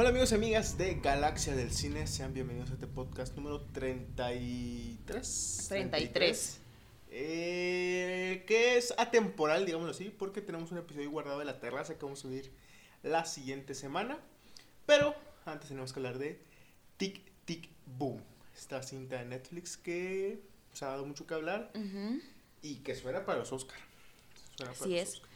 Hola amigos y amigas de Galaxia del Cine, sean bienvenidos a este podcast número 33. 33. Eh, que es atemporal, digámoslo así, porque tenemos un episodio guardado de la terraza que vamos a subir la siguiente semana. Pero antes tenemos que hablar de Tic Tic Boom, esta cinta de Netflix que se ha dado mucho que hablar y que suena para los Oscar. Suena para Así los es. Oscar.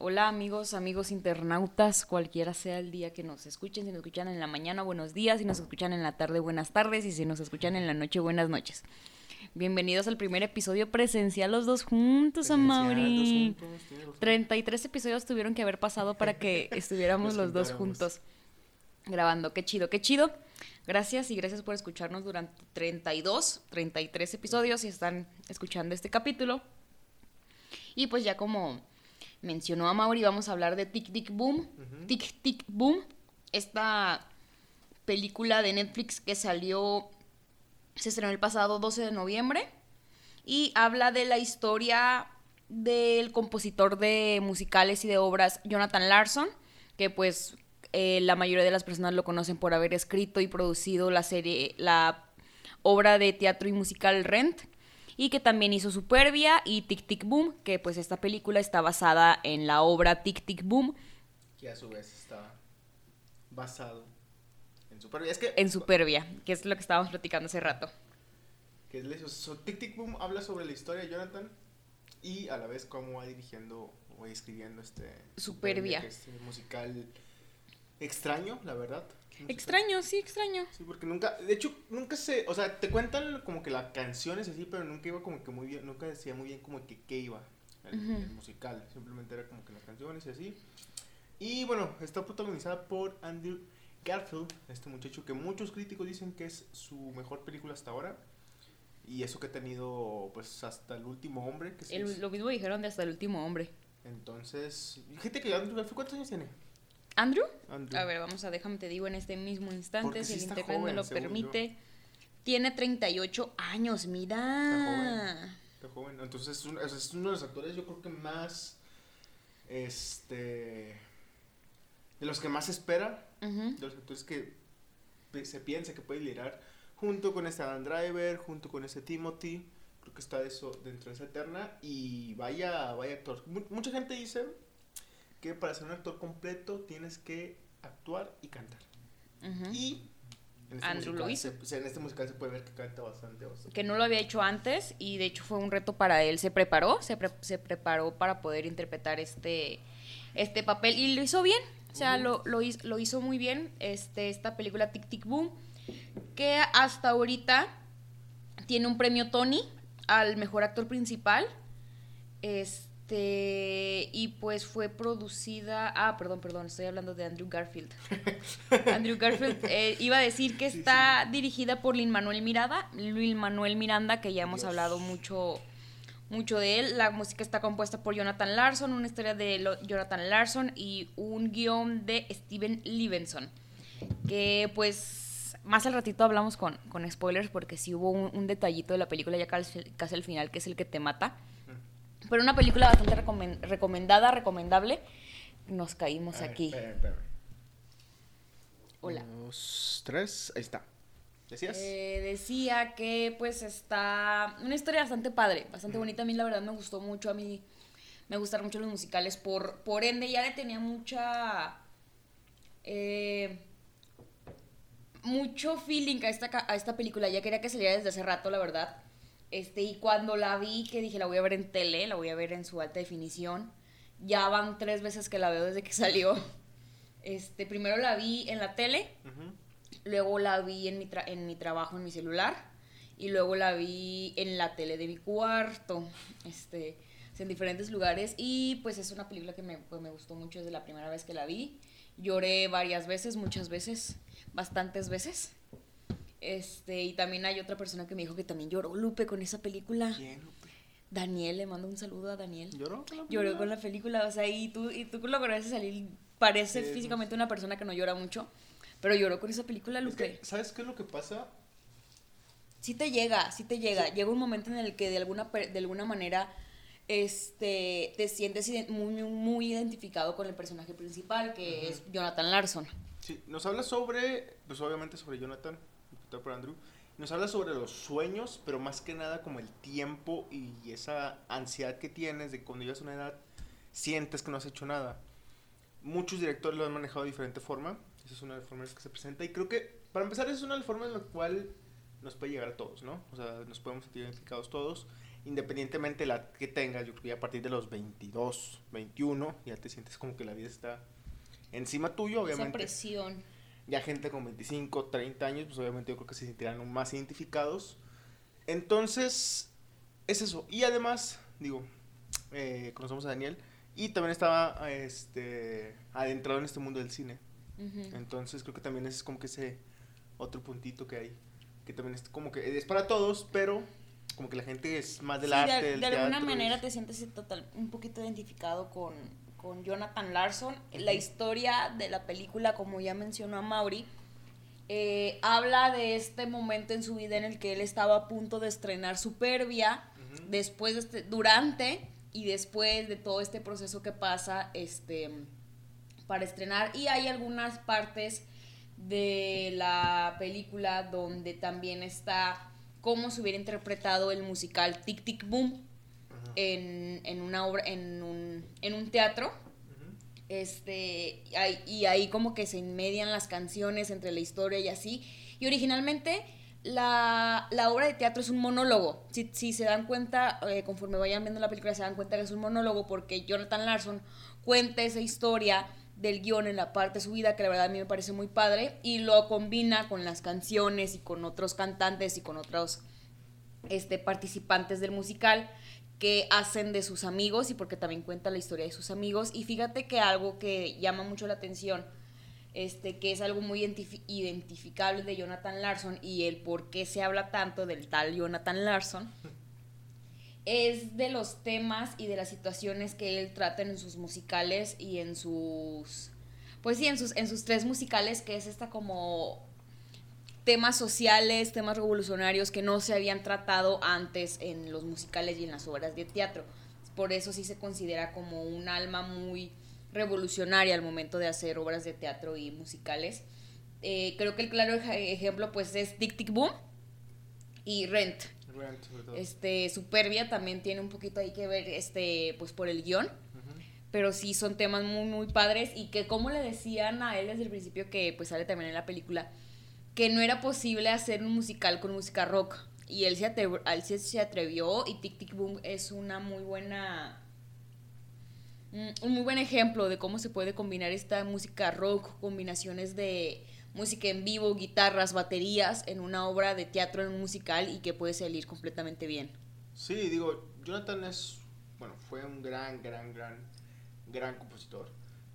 Hola amigos, amigos internautas, cualquiera sea el día que nos escuchen, si nos escuchan en la mañana, buenos días, si nos escuchan en la tarde, buenas tardes, y si nos escuchan en la noche, buenas noches. Bienvenidos al primer episodio presencial los dos juntos, Amaury. dos juntos, tienes razón. 33 episodios tuvieron que haber pasado para que estuviéramos los dos juntos grabando. Qué chido, qué chido. Gracias y gracias por escucharnos durante 32, 33 episodios si están escuchando este capítulo. Y pues ya como mencionó a Mauri, vamos a hablar de Tic Tic Boom. Ujú. Tic Tic Boom, esta película de Netflix que salió, se estrenó el pasado 12 de noviembre y habla de la historia del compositor de musicales y de obras Jonathan Larson, que pues eh, la mayoría de las personas lo conocen por haber escrito y producido la serie, la obra de teatro y musical Rent, y que también hizo Superbia y Tic Tic Boom, que pues esta película está basada en la obra Tic Tic Boom que a su vez está basado en Superbia. Es que, en Superbia, que es lo que estábamos platicando hace rato. que es so, Tic Tic Boom habla sobre la historia de Jonathan y a la vez cómo va dirigiendo o escribiendo este Superbia. que es un musical extraño, la verdad. Extraño, sí, extraño. Sí, porque nunca, de hecho, nunca se, o sea, te cuentan como que las canciones así, pero nunca iba como que muy bien, nunca decía muy bien como que qué iba el, musical, simplemente era como que las canciones y así. Y bueno, está protagonizada por Andrew Garfield, este muchacho que muchos críticos dicen que es su mejor película hasta ahora. Y eso que ha tenido pues hasta el último hombre que El- lo mismo dijeron de hasta el último hombre. Entonces, gente que Andrew Garfield, ¿cuántos años tiene? ¿Andrew? Andrew. A ver, vamos a déjame te digo en este mismo instante, Porque si sí el está internet me joven, lo yo. permite. Tiene 38 años, mira. Está joven. Entonces es, un- es- es uno de los actores, yo creo que más. Este. De los que más se espera. De los actores que se piensa que puede liderar. Junto con este Adam Driver, junto con ese Timothy. Creo que está eso dentro de esa eterna. Y vaya, vaya actor. Mu- mucha gente dice que para ser un actor completo tienes que actuar y cantar. Ujú. Y. En Andrew lo hizo. se- o sea, en este musical se puede ver que canta bastante, bastante. Que no lo había hecho antes y de hecho fue un reto para él. Se preparó, se, pre- se preparó para poder interpretar este, este papel y lo hizo bien. O sea, lo, lo, hizo, lo hizo muy bien este, esta película Tic Tic Boom, que hasta ahorita tiene un premio Tony al mejor actor principal. Este, y pues fue producida. Ah, perdón, perdón, estoy hablando de Andrew Garfield. Andrew Garfield eh, iba a decir que Sí, está dirigida por Lin Manuel Miranda, Lin Manuel Miranda, que ya hemos Dios. hablado mucho, mucho de él. La música está compuesta por Jonathan Larson, una historia de Jonathan Larson y un guion de Steven Levenson. Que pues más al ratito hablamos con, con spoilers porque sí hubo un, un detallito de la película ya casi, casi al final que es el que te mata. Pero una película bastante recomen- recomendada, recomendable. Nos caímos A ver, aquí. Hola. Dos, tres, ahí está. ¿Decías? Eh, decía que pues está una historia bastante padre, bastante bonita. A mí la verdad me gustó mucho, a mí me gustaron mucho los musicales. Por, por ende ya le tenía mucha... eh, mucho feeling a esta, a esta película. Ya quería que saliera desde hace rato, la verdad. Este, y cuando la vi, que dije, la voy a ver en tele, la voy a ver en su alta definición. Ya van tres veces que la veo desde que salió. Este, primero la vi en la tele. Luego la vi en mi, tra- en mi trabajo, en mi celular. Y luego la vi en la tele de mi cuarto. Este, en diferentes lugares. Y pues es una película que me, pues, me gustó mucho desde la primera vez que la vi. Lloré varias veces, muchas veces, bastantes veces. Este, y también hay otra persona que me dijo que también lloró Lupe con esa película. ¿Quién, Lupe? Daniel, le mando un saludo a Daniel. ¿Lloró? con la Lloró película? con la película, o sea, y tú, y tú lo conoces salir, parece Sí, físicamente una persona que no llora mucho, pero lloró con esa película, Es Lupe. que, ¿Sabes qué es lo que pasa? Sí te llega, sí te llega. Llega un momento en el que de alguna, de alguna manera este, te sientes muy, muy identificado con el personaje principal, que es Jonathan Larson. Sí, nos habla sobre, pues obviamente sobre Jonathan, interpretado por Andrew. Nos habla sobre los sueños, pero más que nada como el tiempo y esa ansiedad que tienes de cuando llegas a una edad sientes que no has hecho nada. Muchos directores lo han manejado de diferente forma. Esa es una de las formas que se presenta. Y creo que, para empezar, esa es una de las formas en la cual nos puede llegar a todos, ¿no? O sea, nos podemos sentir identificados todos, independientemente de la que tengas. Yo creo que a partir de los 22, 21, ya te sientes como que la vida está encima tuyo, obviamente. Esa presión. Ya gente con 25, 30 años, pues obviamente yo creo que se sentirán más identificados. Entonces, es eso. Y además, digo, eh, conocemos a Daniel y también estaba este, adentrado en este mundo del cine. Entonces creo que también es como que ese otro puntito que hay, que también es como que es para todos, pero como que la gente es más del arte. De, de alguna manera te sientes total, un poquito identificado con, con Jonathan Larson. La historia de la película, como ya mencionó a Mauri, eh, habla de este momento en su vida en el que él estaba a punto de estrenar Superbia, después de este, durante y después de todo este proceso que pasa este, para estrenar. Y hay algunas partes de la película donde también está cómo se hubiera interpretado el musical Tic Tic Boom en, una obra, en un, en un teatro. Este, y ahí como que se inmedian las canciones entre la historia y así. Y originalmente la, obra de teatro es un monólogo. Si, si se dan cuenta, eh, conforme vayan viendo la película, se dan cuenta que es un monólogo porque Jonathan Larson cuenta esa historia del guion en la parte subida, que la verdad a mí me parece muy padre, y lo combina con las canciones y con otros cantantes y con otros este, participantes del musical que hacen de sus amigos y porque también cuenta la historia de sus amigos. Y fíjate que algo que llama mucho la atención este, que es algo muy identificable de Jonathan Larson y el por qué se habla tanto del tal Jonathan Larson, es de los temas y de las situaciones que él trata en sus musicales y en sus, pues sí, en sus, en sus tres musicales, que es esta como temas sociales, temas revolucionarios que no se habían tratado antes en los musicales y en las obras de teatro. Por eso sí se considera como un alma muy revolucionaria al momento de hacer obras de teatro y musicales. Eh, creo que el claro ejemplo pues es Tic Tic Boom y Rent. Rent este, Superbia también tiene un poquito ahí que ver este, pues por el guion. Pero sí son temas muy, muy padres y que como le decían a él desde el principio que pues sale también en la película, que no era posible hacer un musical con música rock. Y él se, atrevió, él se atrevió y Tic Tic Boom es una muy buena un muy buen ejemplo de cómo se puede combinar esta música rock, combinaciones de música en vivo, guitarras, baterías en una obra de teatro en un musical y que puede salir completamente bien. Sí, digo, Jonathan es, bueno, fue un gran, gran, gran, gran compositor.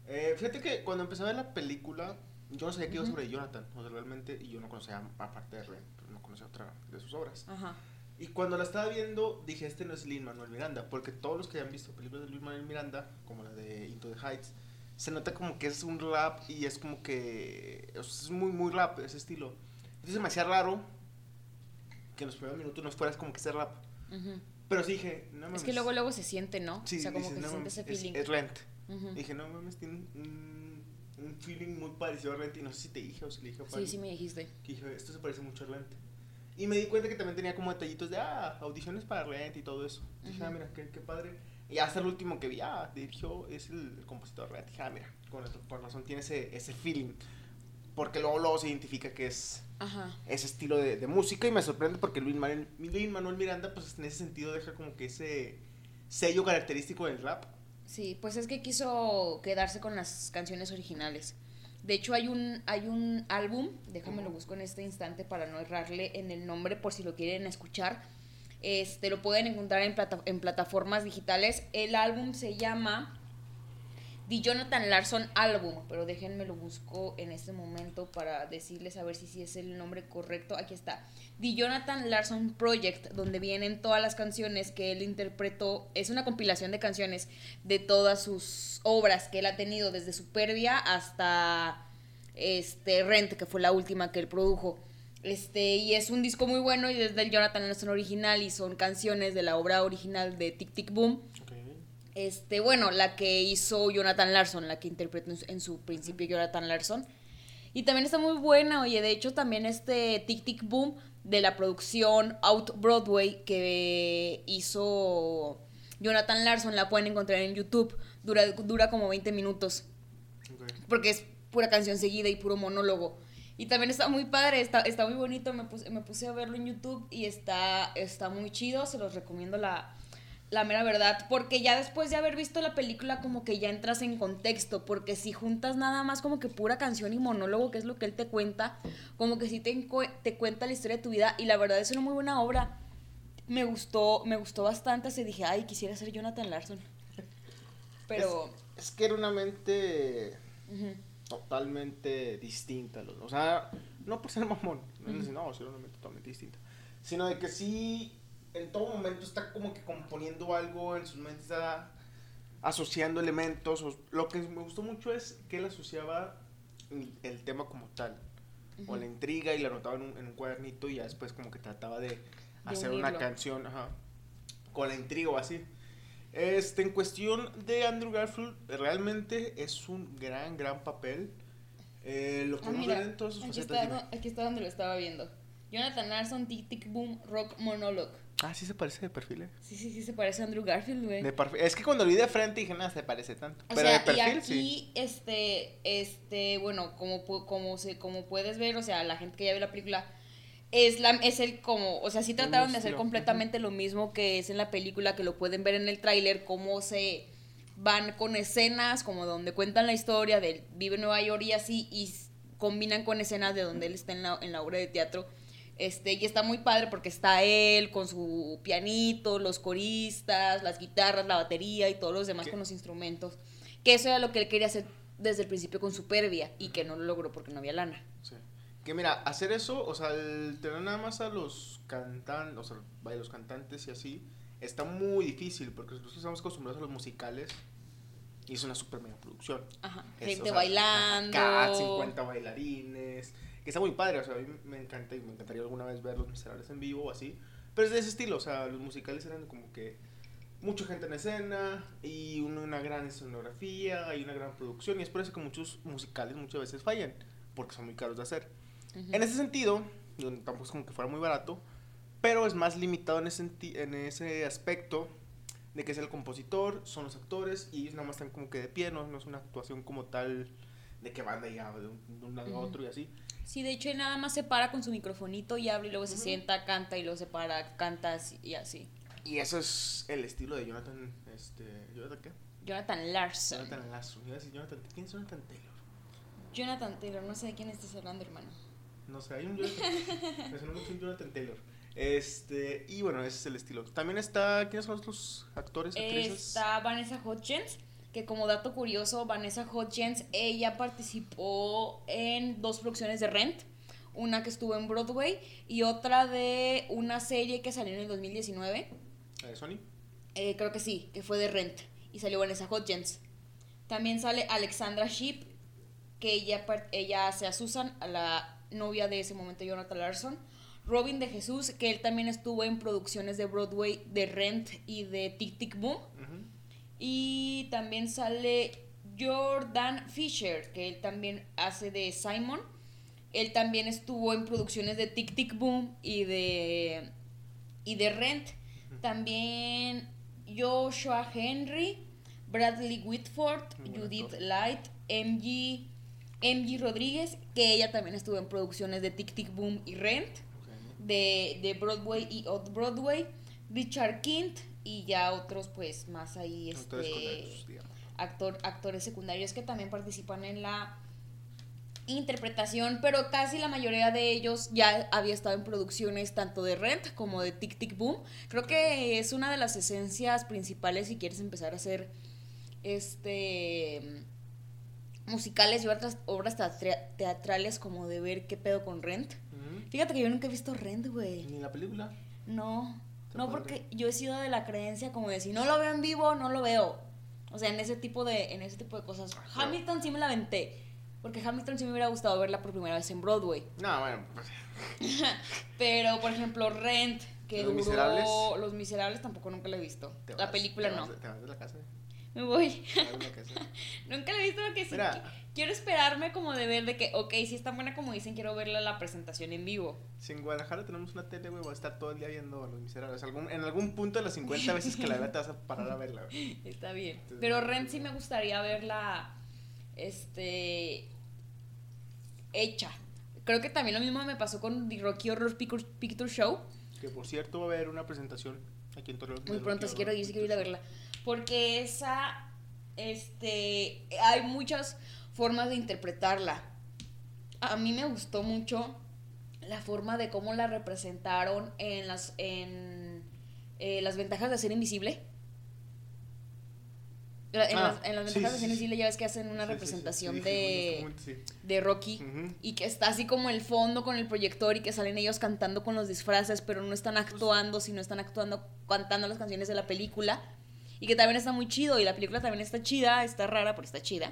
Eh, fíjate que cuando empecé a ver la película, yo no sabía que iba sobre Jonathan, o sea, realmente, y yo no conocía, aparte de Ren, no conocía otra de sus obras. Ajá. Y cuando la estaba viendo, dije, este no es Lin Manuel Miranda, porque todos los que hayan visto películas de Lin Manuel Miranda, como la de Into the Heights, se nota como que es un rap y es como que es muy, muy rap ese estilo. Entonces me hacía raro que en los primeros minutos no fueras como que ese rap. Pero sí dije, no mames. Es que luego, luego se siente, ¿no? Sí, o sea, como que se siente ese feeling. Es, Rent. Dije, no mames, tiene un, un, feeling muy parecido a Rent. Y no sé si te dije o si le dije a Sí, sí me dijiste. Que dije, esto se parece mucho a Rent. Y me di cuenta que también tenía como detallitos de, ah, audiciones para Rent y todo eso. Dije, ah, mira, qué, qué, padre. Y hasta el último que vi, ah, dirigió, es el, compositor Rent. Dije, ah, mira, con, razón tiene ese, ese feeling. Porque luego, luego se identifica que es ese estilo de, de, música y me sorprende porque Luis Manuel, Luis Manuel Miranda, pues en ese sentido deja como que ese sello característico del rap. Sí, pues es que quiso quedarse con las canciones originales. De hecho, hay un, hay un álbum, déjame lo busco en este instante para no errarle en el nombre por si lo quieren escuchar. Este, lo pueden encontrar en, en plataformas digitales. El álbum se llama The Jonathan Larson Album, pero déjenme lo busco en este momento para decirles a ver si, es el nombre correcto. Aquí está. The Jonathan Larson Project, donde vienen todas las canciones que él interpretó. Es una compilación de canciones de todas sus obras que él ha tenido, desde Superbia hasta este Rent, que fue la última que él produjo. Este, y es un disco muy bueno y desde el Jonathan Larson original y son canciones de la obra original de Tic Tic Boom. Este, bueno, la que hizo Jonathan Larson, la que interpretó en su, principio Jonathan Larson. Y también está muy buena, oye, de hecho también este Tic Tic Boom de la producción Out Broadway que hizo Jonathan Larson, la pueden encontrar en YouTube, dura, dura como 20 minutos, porque es pura canción seguida y puro monólogo. Y también está muy padre, está, está muy bonito, me puse, me puse a verlo en YouTube y está, está muy chido, se los recomiendo la, la mera verdad, porque ya después de haber visto la película como que ya entras en contexto, porque si juntas nada más como que pura canción y monólogo, que es lo que él te cuenta, como que sí te, te cuenta la historia de tu vida y la verdad es una muy buena obra. Me gustó, me gustó bastante, así dije, ay, quisiera ser Jonathan Larson. Pero... Es, es que era una mente totalmente distinta. O sea, no por ser mamón, decir, no, es una mente totalmente distinta. Sino de que sí, en todo momento está como que componiendo algo en sus mentes, está asociando elementos. o- Lo que me gustó mucho es que él asociaba el tema como tal. O la intriga y la anotaba en un, en un cuadernito y ya después como que trataba de, hacer una canción ajá, con la intriga o así. Este, en cuestión de Andrew Garfield, realmente es un gran, gran papel. Eh, lo Ah, podemos mira, en todas sus aquí facetas. está, dime. aquí está donde lo estaba viendo. Jonathan Larson, Tic Tic Boom, Rock Monologue. Ah, sí se parece de perfil, eh. Sí, sí, sí, se parece a Andrew Garfield, güey. De perfil. Es que cuando lo vi de frente dije, nada, se parece tanto. O Pero sea, de perfil, y aquí, sí. este, este, bueno, como, como, se, como puedes ver, o sea, la gente que ya ve la película, es, la, es el como, o sea, sí trataron de hacer completamente lo mismo que es en la película, que lo pueden ver en el tráiler, cómo se van con escenas, como donde cuentan la historia de vive en Nueva York y así, y combinan con escenas de donde él está en la, en la obra de teatro. Este, y está muy padre porque está él con su pianito, los coristas, las guitarras, la batería y todos los demás ¿Qué? con los instrumentos. Que eso era lo que él quería hacer desde el principio con Superbia y que no lo logró porque no había lana. Sí. Que mira, hacer eso, o sea, el tener nada más a los cantantes, o sea, los cantantes y así, está muy difícil porque nosotros estamos acostumbrados a los musicales y es una super mega producción. Ajá. Gente o sea, bailando. Acá, 50 bailarines, que está muy padre, o sea, a mí me encanta y me encantaría alguna vez ver Los Miserables en vivo o así, pero es de ese estilo, o sea, los musicales eran como que mucha gente en escena y una, gran escenografía y una gran producción y es por eso que muchos musicales muchas veces fallan, porque son muy caros de hacer. Ujú. En ese sentido, tampoco es como que fuera muy barato, pero es más limitado en ese, en ese aspecto de que es el compositor, son los actores y ellos nada más están como que de pie, no, no es una actuación como tal de que van de allá de un, de un lado a Ujú. otro y así. Sí, de hecho él nada más se para con su microfonito y habla y luego se sienta, canta y luego se para, canta así- y así. Y eso es el estilo de Jonathan, este, ¿Jonathan qué? Jonathan Larson. Jonathan Larson. Jonathan, ¿quién es Jonathan Taylor? Jonathan Taylor, no sé de quién estás hablando, hermano. No sé, hay un Jonathan, me suena mucho un Jonathan Taylor. Este, y bueno, ese es el estilo. También está, ¿quiénes son los actores, actrices? Está Vanessa Hudgens, que como dato curioso, Vanessa Hudgens, ella participó en dos producciones de Rent, una que estuvo en Broadway y otra de una serie que salió en el 2019, ¿La de Sony? eh, creo que sí, que fue de Rent, y salió Vanessa Hudgens. También sale Alexandra Sheep, que ella, ella hace a Susan, a la novia de ese momento Jonathan Larson. Robin de Jesús, que él también estuvo en producciones de Broadway, de Rent y de Tic Tic Boom. Y también sale Jordan Fisher, que él también hace de Simon. Él también estuvo en producciones de Tic Tic Boom y de, y de Rent. También Joshua Henry, Bradley Whitford, Judith actor. Light, MG, MG Rodríguez, que ella también estuvo en producciones de Tic Tic Boom y Rent de, de Broadway y Off Broadway, Richard Kint y ya otros pues más ahí este actor, actores secundarios que también participan en la interpretación, pero casi la mayoría de ellos ya había estado en producciones tanto de Rent como de Tic Tic Boom. Creo que es una de las esencias principales si quieres empezar a hacer este musicales y otras obras teatra- teatrales como de ver qué pedo con Rent. Ujú. Fíjate que yo nunca he visto Rent, güey. Ni la película. No, Está no padre. porque yo he sido de la creencia como de si no lo veo en vivo, no lo veo. O sea, en ese tipo de, en ese tipo de cosas. Hamilton sí me la aventé. Porque Hamilton sí me hubiera gustado verla por primera vez en Broadway. No, bueno, pues, Pero, por ejemplo, Rent, que ¿Los duró... Miserables? Los Miserables tampoco nunca la he visto. te La vas- película te no. vas de- te vas de la casa. Me voy. Una que hacer. Nunca la he visto porque sí. Mira. Qui- Quiero esperarme como de ver de que, ok, si es tan buena como dicen, quiero verla la presentación en vivo. Si en Guadalajara tenemos una tele, güey, voy a estar todo el día viendo a los miserables. Algún, en algún punto de las 50 veces que la vea te vas a parar a verla, güey. Está bien. Entonces, Pero Rent pues, sí me gustaría verla, este, hecha. Creo que también lo mismo me pasó con The Rocky Horror Picture, Show. Que por cierto va a haber una presentación aquí en Torreón. Muy pronto, si quiero ir, sí quiero ir a verla. Porque esa, este, hay muchas formas de interpretarla. A mí me gustó mucho la forma de cómo la representaron en las, en, eh, las ventajas de ser invisible. La- En, Ah, las, en las sí, ventajas sí, de ser invisible ya ves que hacen una Sí, representación sí, de, de Rocky y que está así como el fondo con el proyector y que salen ellos cantando con los disfraces, pero no están actuando, sino están actuando, cantando las canciones de la película. Y que también está muy chido, y la película también está chida, está rara, pero está chida.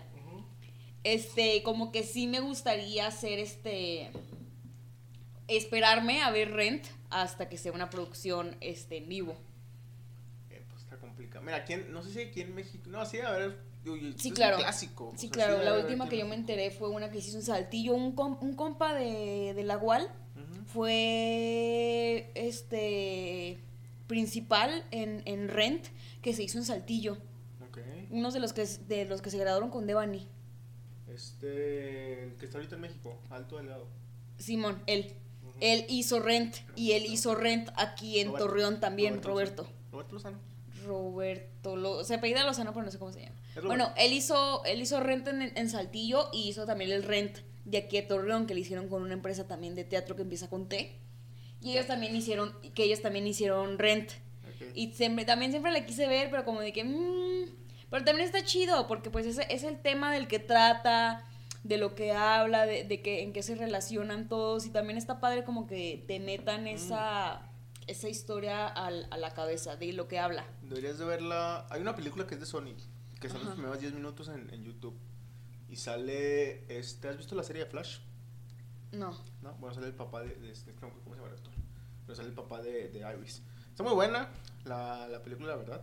Este, como que sí me gustaría hacer este. Esperarme a ver Rent hasta que sea una producción este, en vivo. Eh, pues está complicado. Mira, aquí en- no sé si aquí en México. No, sí, a ver. Sí, claro. Un clásico. Sí, claro, la última que yo me enteré fue una que hizo un saltillo. Un, com- un compa de, de la UAL fue este principal en, en Rent que se hizo en Saltillo. Ok. Unos de los que de los que se graduaron con Devani. Este. El que está ahorita en México, alto delgado. Simón, él. Él hizo Rent y él hizo Rent aquí en Roberto. Torreón también, Roberto Roberto. Roberto Lozano. Roberto, Lo, se apellida Lozano, pero no sé cómo se llama. Bueno, él hizo, él hizo Rent en, en Saltillo y hizo también el Rent de aquí a Torreón, que le hicieron con una empresa también de teatro que empieza con T. Y ellos también hicieron, que ellos también hicieron Rent. Y siempre, también siempre la quise ver, pero como de que... mm, pero también está chido, porque pues ese es el tema del que trata, de lo que habla, de, de que en qué se relacionan todos. Y también está padre como que te metan esa, esa historia al- a la cabeza de lo que habla. Deberías de verla. Hay una película que es de Sony, que son los Ajá. primeros 10 minutos en, en YouTube. Y sale. Este, ¿Has visto la serie de Flash? No. ¿No? Bueno, sale el papá de. de este, no, ¿Cómo se llama el actor? Pero sale el papá de, de Iris. Está muy buena la, la película, la verdad.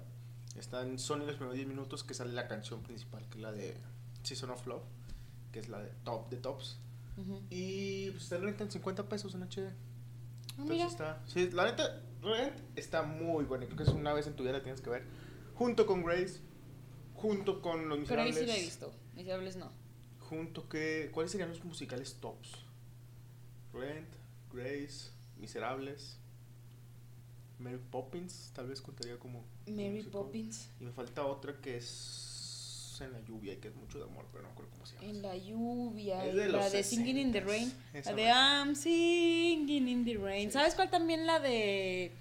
Está en Sony los primeros 10 minutos que sale la canción principal, que es la de Season of Love, que es la de Top de Tops. Ujú. Y pues está en renta en 50 pesos en HD. Ah, Entonces mira. está. Sí, la neta, Rent está muy buena. Creo que es una vez en tu vida la tienes que ver. Junto con Grace, junto con Los Miserables. sí la he visto. Miserables no. Junto que. ¿Cuáles serían los musicales tops? Rent, Grace, Miserables. Mary Poppins, tal vez contaría como. Mary. Poppins. Y me falta otra que es en la lluvia y que es mucho de amor, pero no recuerdo cómo se llama. En la lluvia. Es de la los de Singing in the 60s. Rain. Esa La de. I'm singing in the rain. Sí. ¿Sabes cuál también la de.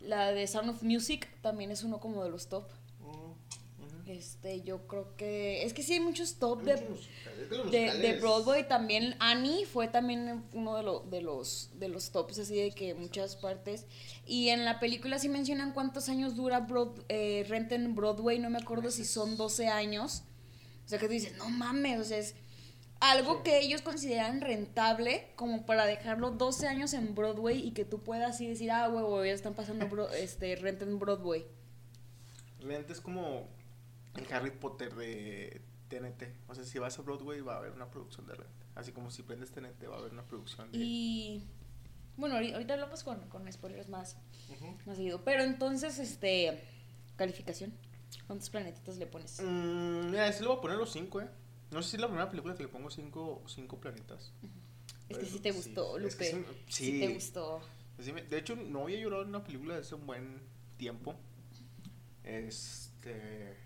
La de Sound of Music? También es uno como de los top. Este, yo creo que. Es que sí hay muchos top Hay de, muchos musicales, de. Broadway. También Annie fue también uno de, lo- de, los, de los tops, así de que muchas partes. Y en la película sí mencionan cuántos años dura Broad, eh, Rent en Broadway. No me acuerdo si son 12 años. O sea que tú dices, no mames, o sea, es algo Sí. que ellos consideran rentable como para dejarlo 12 años en Broadway y que tú puedas así decir, ah, huevo, ya están pasando bro- este, Rent en Broadway. Rent es como el Harry Potter de TNT. O sea, si vas a Broadway va a haber una producción de Rent. Así como si prendes TNT va a haber una producción de... Y bueno, ahori- ahorita hablamos con, con spoilers más, Ujú. más seguido. Pero entonces, este, calificación. ¿Cuántos planetitas le pones? Mm, mira, ese le voy a poner los 5, ¿eh? No sé si es la primera película que le pongo 5 cinco planetas. Es que sí te sí, gustó, es que Lupe. sí, Sí, sí. te gustó. Sí, de hecho, no había llorado en una película de hace un buen tiempo. Este.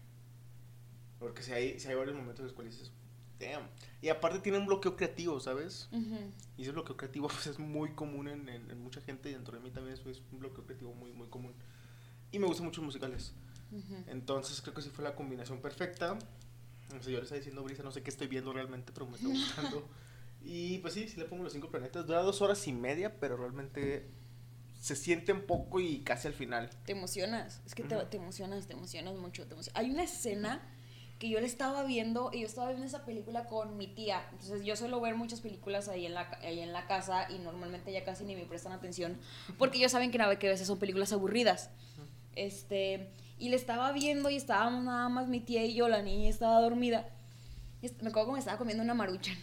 Porque si hay, si hay varios momentos en los cuales dices, damn. Y aparte tiene un bloqueo creativo, ¿sabes? Ujú. Y ese bloqueo creativo pues, es muy común en, en- en mucha gente y dentro de mí también eso es un bloqueo creativo muy, muy común. Y me gustan mucho los musicales. Ujú. Entonces creo que sí fue la combinación perfecta. No sé, yo le está diciendo Brisa, no sé qué estoy viendo realmente, pero me está gustando. y pues sí, sí le pongo los cinco planetas. Dura dos horas y media, pero realmente se siente un poco y casi al final. Te emocionas. Es que te, Ujú. te emocionas, te emocionas mucho. Te emocion- Hay una escena que yo le estaba viendo y yo estaba viendo esa película con mi tía. Entonces yo suelo ver muchas películas ahí en la, ahí en la casa y normalmente ya casi ni me prestan atención porque ellos saben que, na- que a veces son películas aburridas. Este, Y le estaba viendo y estábamos nada más mi tía y yo, la niña estaba dormida. Y me acuerdo que me estaba comiendo una maruchan.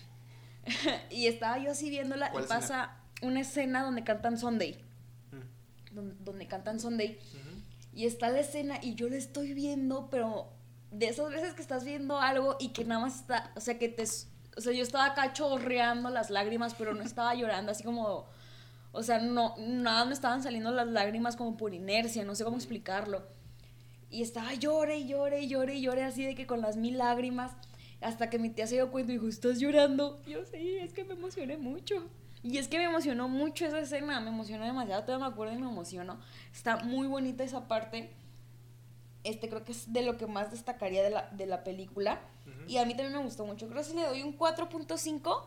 y estaba yo así viéndola y ¿Cuál pasa una escena donde cantan Sunday. Mm. Donde, donde cantan Sunday. Y está la escena y yo la estoy viendo, pero de esas veces que estás viendo algo y que nada más está, o sea, que te... O sea, yo estaba acá chorreando las lágrimas, pero no estaba llorando, así como... O sea, no, nada me estaban saliendo las lágrimas como por inercia, no sé cómo explicarlo. Y estaba llore y llore y llore y llore así de que con las mil lágrimas, hasta que mi tía se dio cuenta y dijo, ¿estás llorando? Yo, sí, es que me emocioné mucho. Y es que me emocionó mucho esa escena, me emocionó demasiado, todavía me acuerdo y me emocionó. Está muy bonita esa parte. Este creo que es de lo que más destacaría de la, de la película. Y a mí también me gustó mucho. Creo que sí le doy un 4.5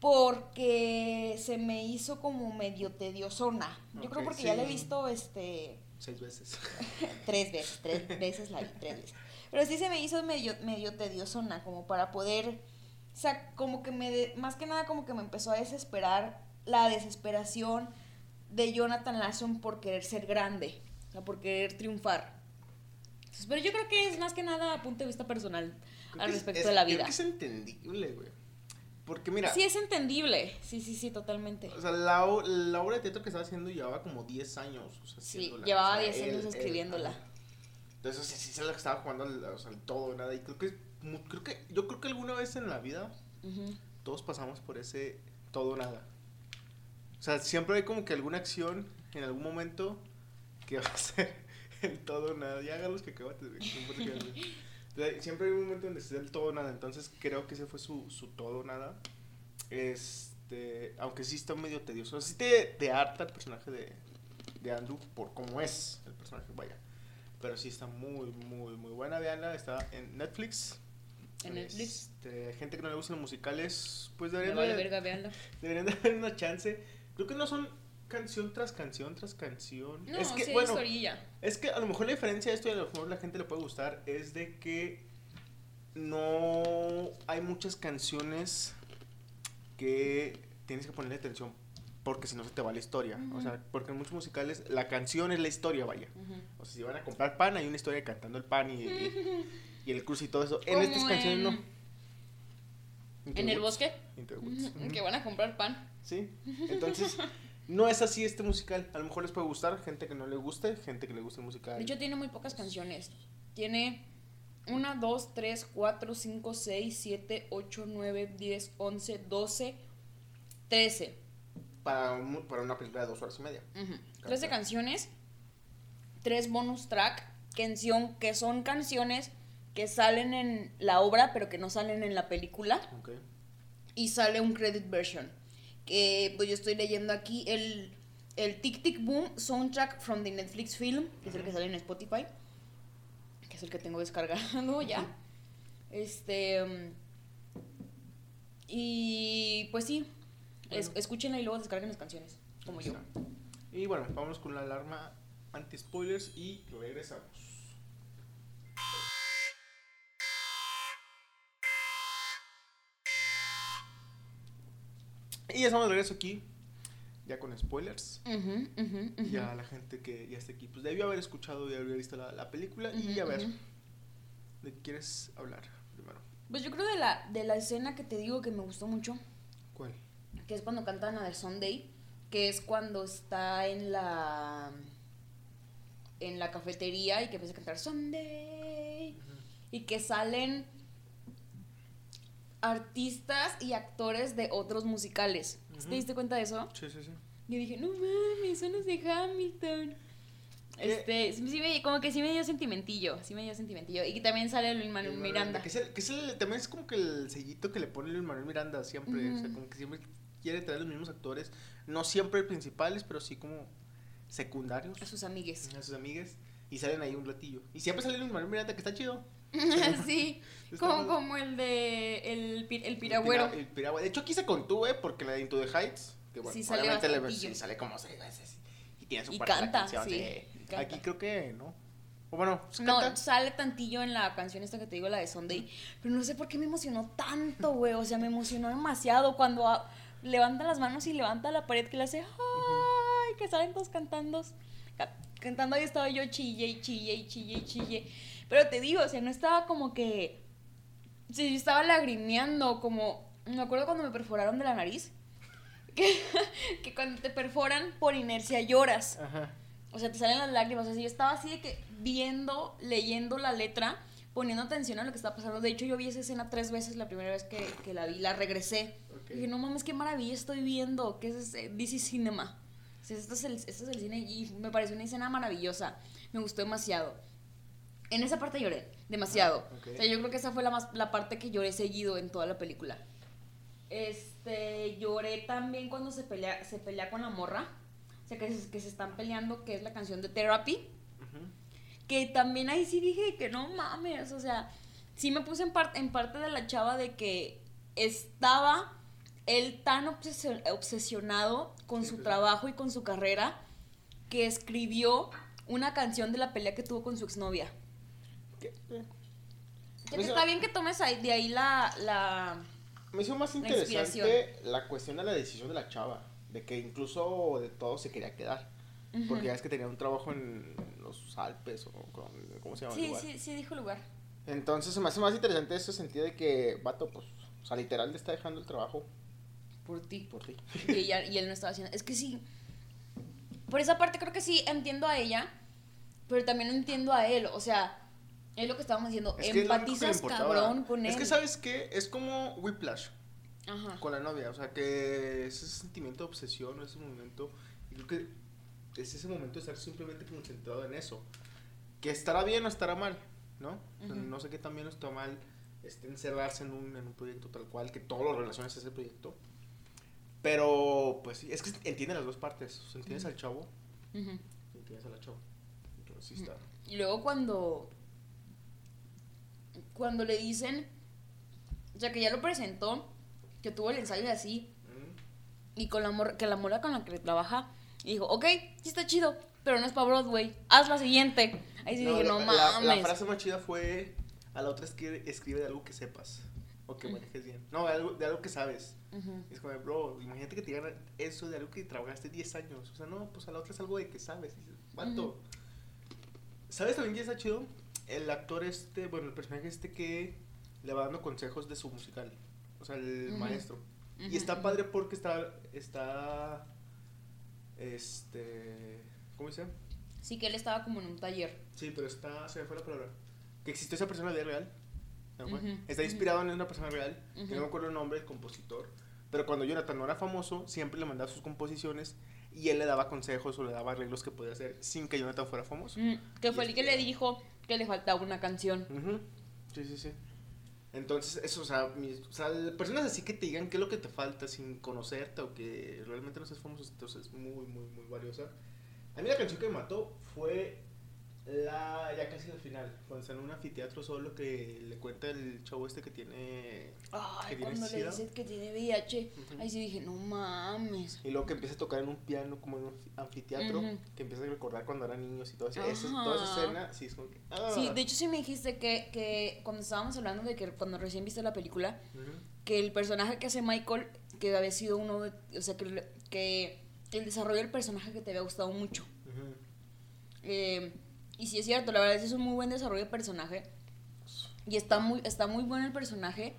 porque se me hizo como medio tediosona. Yo creo porque ya la he visto este Seis veces. tres veces, tres veces la vi, tres veces. Pero sí se me hizo medio, medio tediosona, como para poder, o sea, como que me, de- más que nada como que me empezó a desesperar la desesperación de Jonathan Larson por querer ser grande, o sea, por querer triunfar. Entonces, pero yo creo que es más que nada a punto de vista personal Creo al es- respecto es- de la creo vida. que es entendible, güey. Porque mira, Sí, es entendible, sí, sí, sí, totalmente. o sea, la, la obra de teatro que estaba haciendo llevaba como 10 años. O sea, Sí, llevaba O sea, 10 años él- escribiéndola. Entonces, sí, sí, se la que estaba jugando al, o sea, al todo, nada. Y creo que, es creo que, yo creo que alguna vez en la vida todos pasamos por ese todo nada. O sea, siempre hay como que alguna acción en algún momento que va a ser el todo o nada. Ya hagan los cacahuates, güey. sea, Siempre hay un momento donde es el todo o nada. Entonces creo que ese fue su, su todo o nada. Este, aunque sí está medio tedioso. O sea, sí te, te harta el personaje de, de Andrew por cómo es el personaje, vaya. Pero sí está muy, muy, muy buena. Veanla, está en Netflix. En Netflix. Este, gente que no le gustan los musicales, pues deberían, de, verga, deberían de dar una chance. Creo que no son canción tras canción tras canción. No, es que, sí, bueno, historilla. es que a lo mejor la diferencia de esto y a lo mejor la gente le puede gustar es de que no hay muchas canciones que tienes que ponerle atención porque si no se te va la historia. O sea, porque en muchos musicales la canción es la historia, vaya. O sea, si van a comprar pan, hay una historia cantando el pan y, y, y el cruce y todo eso. En estas canciones en- no. Into ¿En el bosque? Que van a comprar pan. Sí. Entonces, no es así este musical. A lo mejor les puede gustar, gente que no le guste, gente que le guste el musical. De hecho, tiene muy pocas canciones. Tiene 1, 2, 3, 4, 5, 6, 7, 8, 9, 10, 11, 12, 13. para, un- para una película de dos horas y media. Ujú. 13 canciones, 3 bonus track, canción, que son canciones que salen en la obra, pero que no salen en la película. Ok. y sale un credit version. Que pues yo estoy leyendo aquí el, el Tic Tic Boom soundtrack from the Netflix film, que es el que sale en Spotify, que es el que tengo descargado ya. Este. Y pues sí, es- escúchenla y luego descarguen las canciones, como yo. Y bueno, vamos con la alarma anti-spoilers y regresamos. Y ya estamos de regreso aquí, ya con spoilers. Ya la gente que ya está aquí, pues debió haber escuchado y haber visto la, la película. Y a ver. ¿de qué quieres hablar primero? Pues yo creo de la, de la escena que te digo que me gustó mucho, ¿Cuál? que es cuando cantan a The Sunday, que es cuando está en la en la cafetería y que empieza a cantar Sunday y que salen artistas y actores de otros musicales. ¿Sí Ujú. ¿Te diste cuenta de eso? Sí, sí, sí. Yo dije, no mames, son los de Hamilton. Este, sí me- como que sí me dio sentimentillo, sí me dio sentimentillo. Y también sale Luis Manuel Miranda. Que, es el, que es el- también es como que el sellito que le pone Luis Manuel Miranda siempre. O sea, como que siempre quiere traer los mismos actores. No siempre principales, pero sí como secundarios. A sus amigues. A sus amigues. Y salen ahí un ratillo. Y siempre sale Luis Manuel Miranda, que está chido. sí, como, como el de el, el El piragüero. pira- El piragüe. De hecho, aquí se contuve porque en la de Into the Heights. Que bueno, Sí, obviamente le, sí, sale como seis veces. Y tiene su Y parte de la canta, canción, sí, canta. Aquí creo que no. O bueno, sí No, canta. sale tantillo en la canción esta que te digo, la de Sunday. Pero no sé por qué me emocionó tanto, güey. O sea, me emocionó demasiado cuando ah, levanta las manos y levanta la pared que le hace. ¡Ay! Que salen todos cantando. ca- cantando ahí estaba yo chille y chille y chille y chille. Pero te digo, o sea, no estaba como que. Sí, yo estaba lagrimeando, como. Me acuerdo cuando me perforaron de la nariz. Que, que cuando te perforan por inercia lloras. Ajá. O sea, te salen las lágrimas. O sea, yo estaba así de que viendo, leyendo la letra, poniendo atención a lo que estaba pasando. De hecho, yo vi esa escena tres veces la primera vez que, que la vi, la regresé. Ok. Dije, no mames, qué maravilla estoy viendo. ¿Qué es ese? DC Cinema. O sea, esto, es el, esto es el cine y me pareció una escena maravillosa. Me gustó demasiado. En esa parte lloré, demasiado. Ah, ok. O sea, yo creo que esa fue la, más, la parte que lloré seguido en toda la película. Este, lloré también cuando se pelea, se pelea con la morra. O sea, que se, que se están peleando, que es la canción de Therapy. Ujú. Que también ahí sí dije que no mames, o sea, sí me puse en, par- en parte de la chava de que estaba él tan obsesio- obsesionado con Sí, su pues. trabajo y con su carrera que escribió una canción de la pelea que tuvo con su exnovia. ¿Qué? Que está bien que tomes ahí, de ahí la, la... Me hizo más interesante la cuestión de la decisión de la chava. De que incluso de todo se quería quedar. Porque ya es que tenía un trabajo en los Alpes o con- ¿cómo se llama el Sí, lugar? sí, sí dijo lugar. Entonces se me hace más interesante ese sentido de que, vato, pues, o sea, literal le está dejando el trabajo Por ti. por ti. Y, ella- y él no estaba haciendo. Es que sí. Por esa parte creo que sí entiendo a ella, pero también entiendo a él. O sea, es lo que estábamos diciendo. Es que empatizas cabrón con él. Es que, ¿sabes qué? Es como Whiplash Ajá. con la novia. O sea, que ese sentimiento de obsesión, ese momento. Y creo que es ese momento de estar simplemente concentrado en eso. Que estará bien o estará mal, ¿no? O sea, Ujú. No sé qué también está mal este, encerrarse en un, en un proyecto tal cual, que todo lo relaciones a ese proyecto. Pero, pues sí, es que entiende las dos partes. O sea, entiendes al chavo Ujú. y entiendes a la chava. Entonces sí está. Y luego cuando. Cuando le dicen. O sea, que ya lo presentó, que tuvo el ensayo así. Mm. Y con la morra, que la morra con la que trabaja. Y dijo, ok, sí está chido, pero no es para Broadway. Haz la siguiente. Ahí sí dije, la- no mames. La, frase más chida fue: A la otra escribe, escribe de algo que sepas o que manejes bien. No, de algo, de algo que sabes. Ujú. Es como, bro, imagínate que te digan eso de algo que trabajaste 10 años. O sea, no, pues a la otra es algo de que sabes. Ujú. ¿Sabes también quién está chido? El actor este, bueno, el personaje este que le va dando consejos de su musical. O sea, el Ujú. maestro. Ujú, Y está padre porque está, está, este, ¿cómo dice? Sí, que él estaba como en un taller. Sí, pero está, se me fue la palabra. Que existió esa persona de real. ¿no fue? Ujú, Está inspirado en una persona real, que no me acuerdo el nombre del compositor. Pero cuando Jonathan no era famoso, siempre le mandaba sus composiciones y él le daba consejos o le daba arreglos que podía hacer sin que Jonathan fuera famoso. Que fue el que le dijo que le faltaba una canción. Ujú. Sí, sí, sí. Entonces, eso, o sea, mis- o sea, personas así que te digan qué es lo que te falta sin conocerte o que realmente no seas famoso, entonces es muy, muy, muy valiosa. A mí la canción que me mató fue la, ya casi al final, cuando está en un anfiteatro solo que le cuenta el chavo este que tiene... Ay, que tiene cuando le sida. dice que tiene VIH, Ujú. ahí sí dije, no mames. Y luego que empieza a tocar en un piano como en un anfiteatro, Ujú. que empieza a recordar cuando eran niños y todo eso. Esa, toda esa escena, sí, es como que... ah. Sí, de hecho sí me dijiste que, que cuando estábamos hablando de que cuando recién viste la película, Ujú. que el personaje que hace Michael, que había sido uno de, o sea, que, que el desarrollo del personaje que te había gustado mucho. Eh, y sí es cierto, la verdad es que es un muy buen desarrollo de personaje. Y está muy, está muy bueno el personaje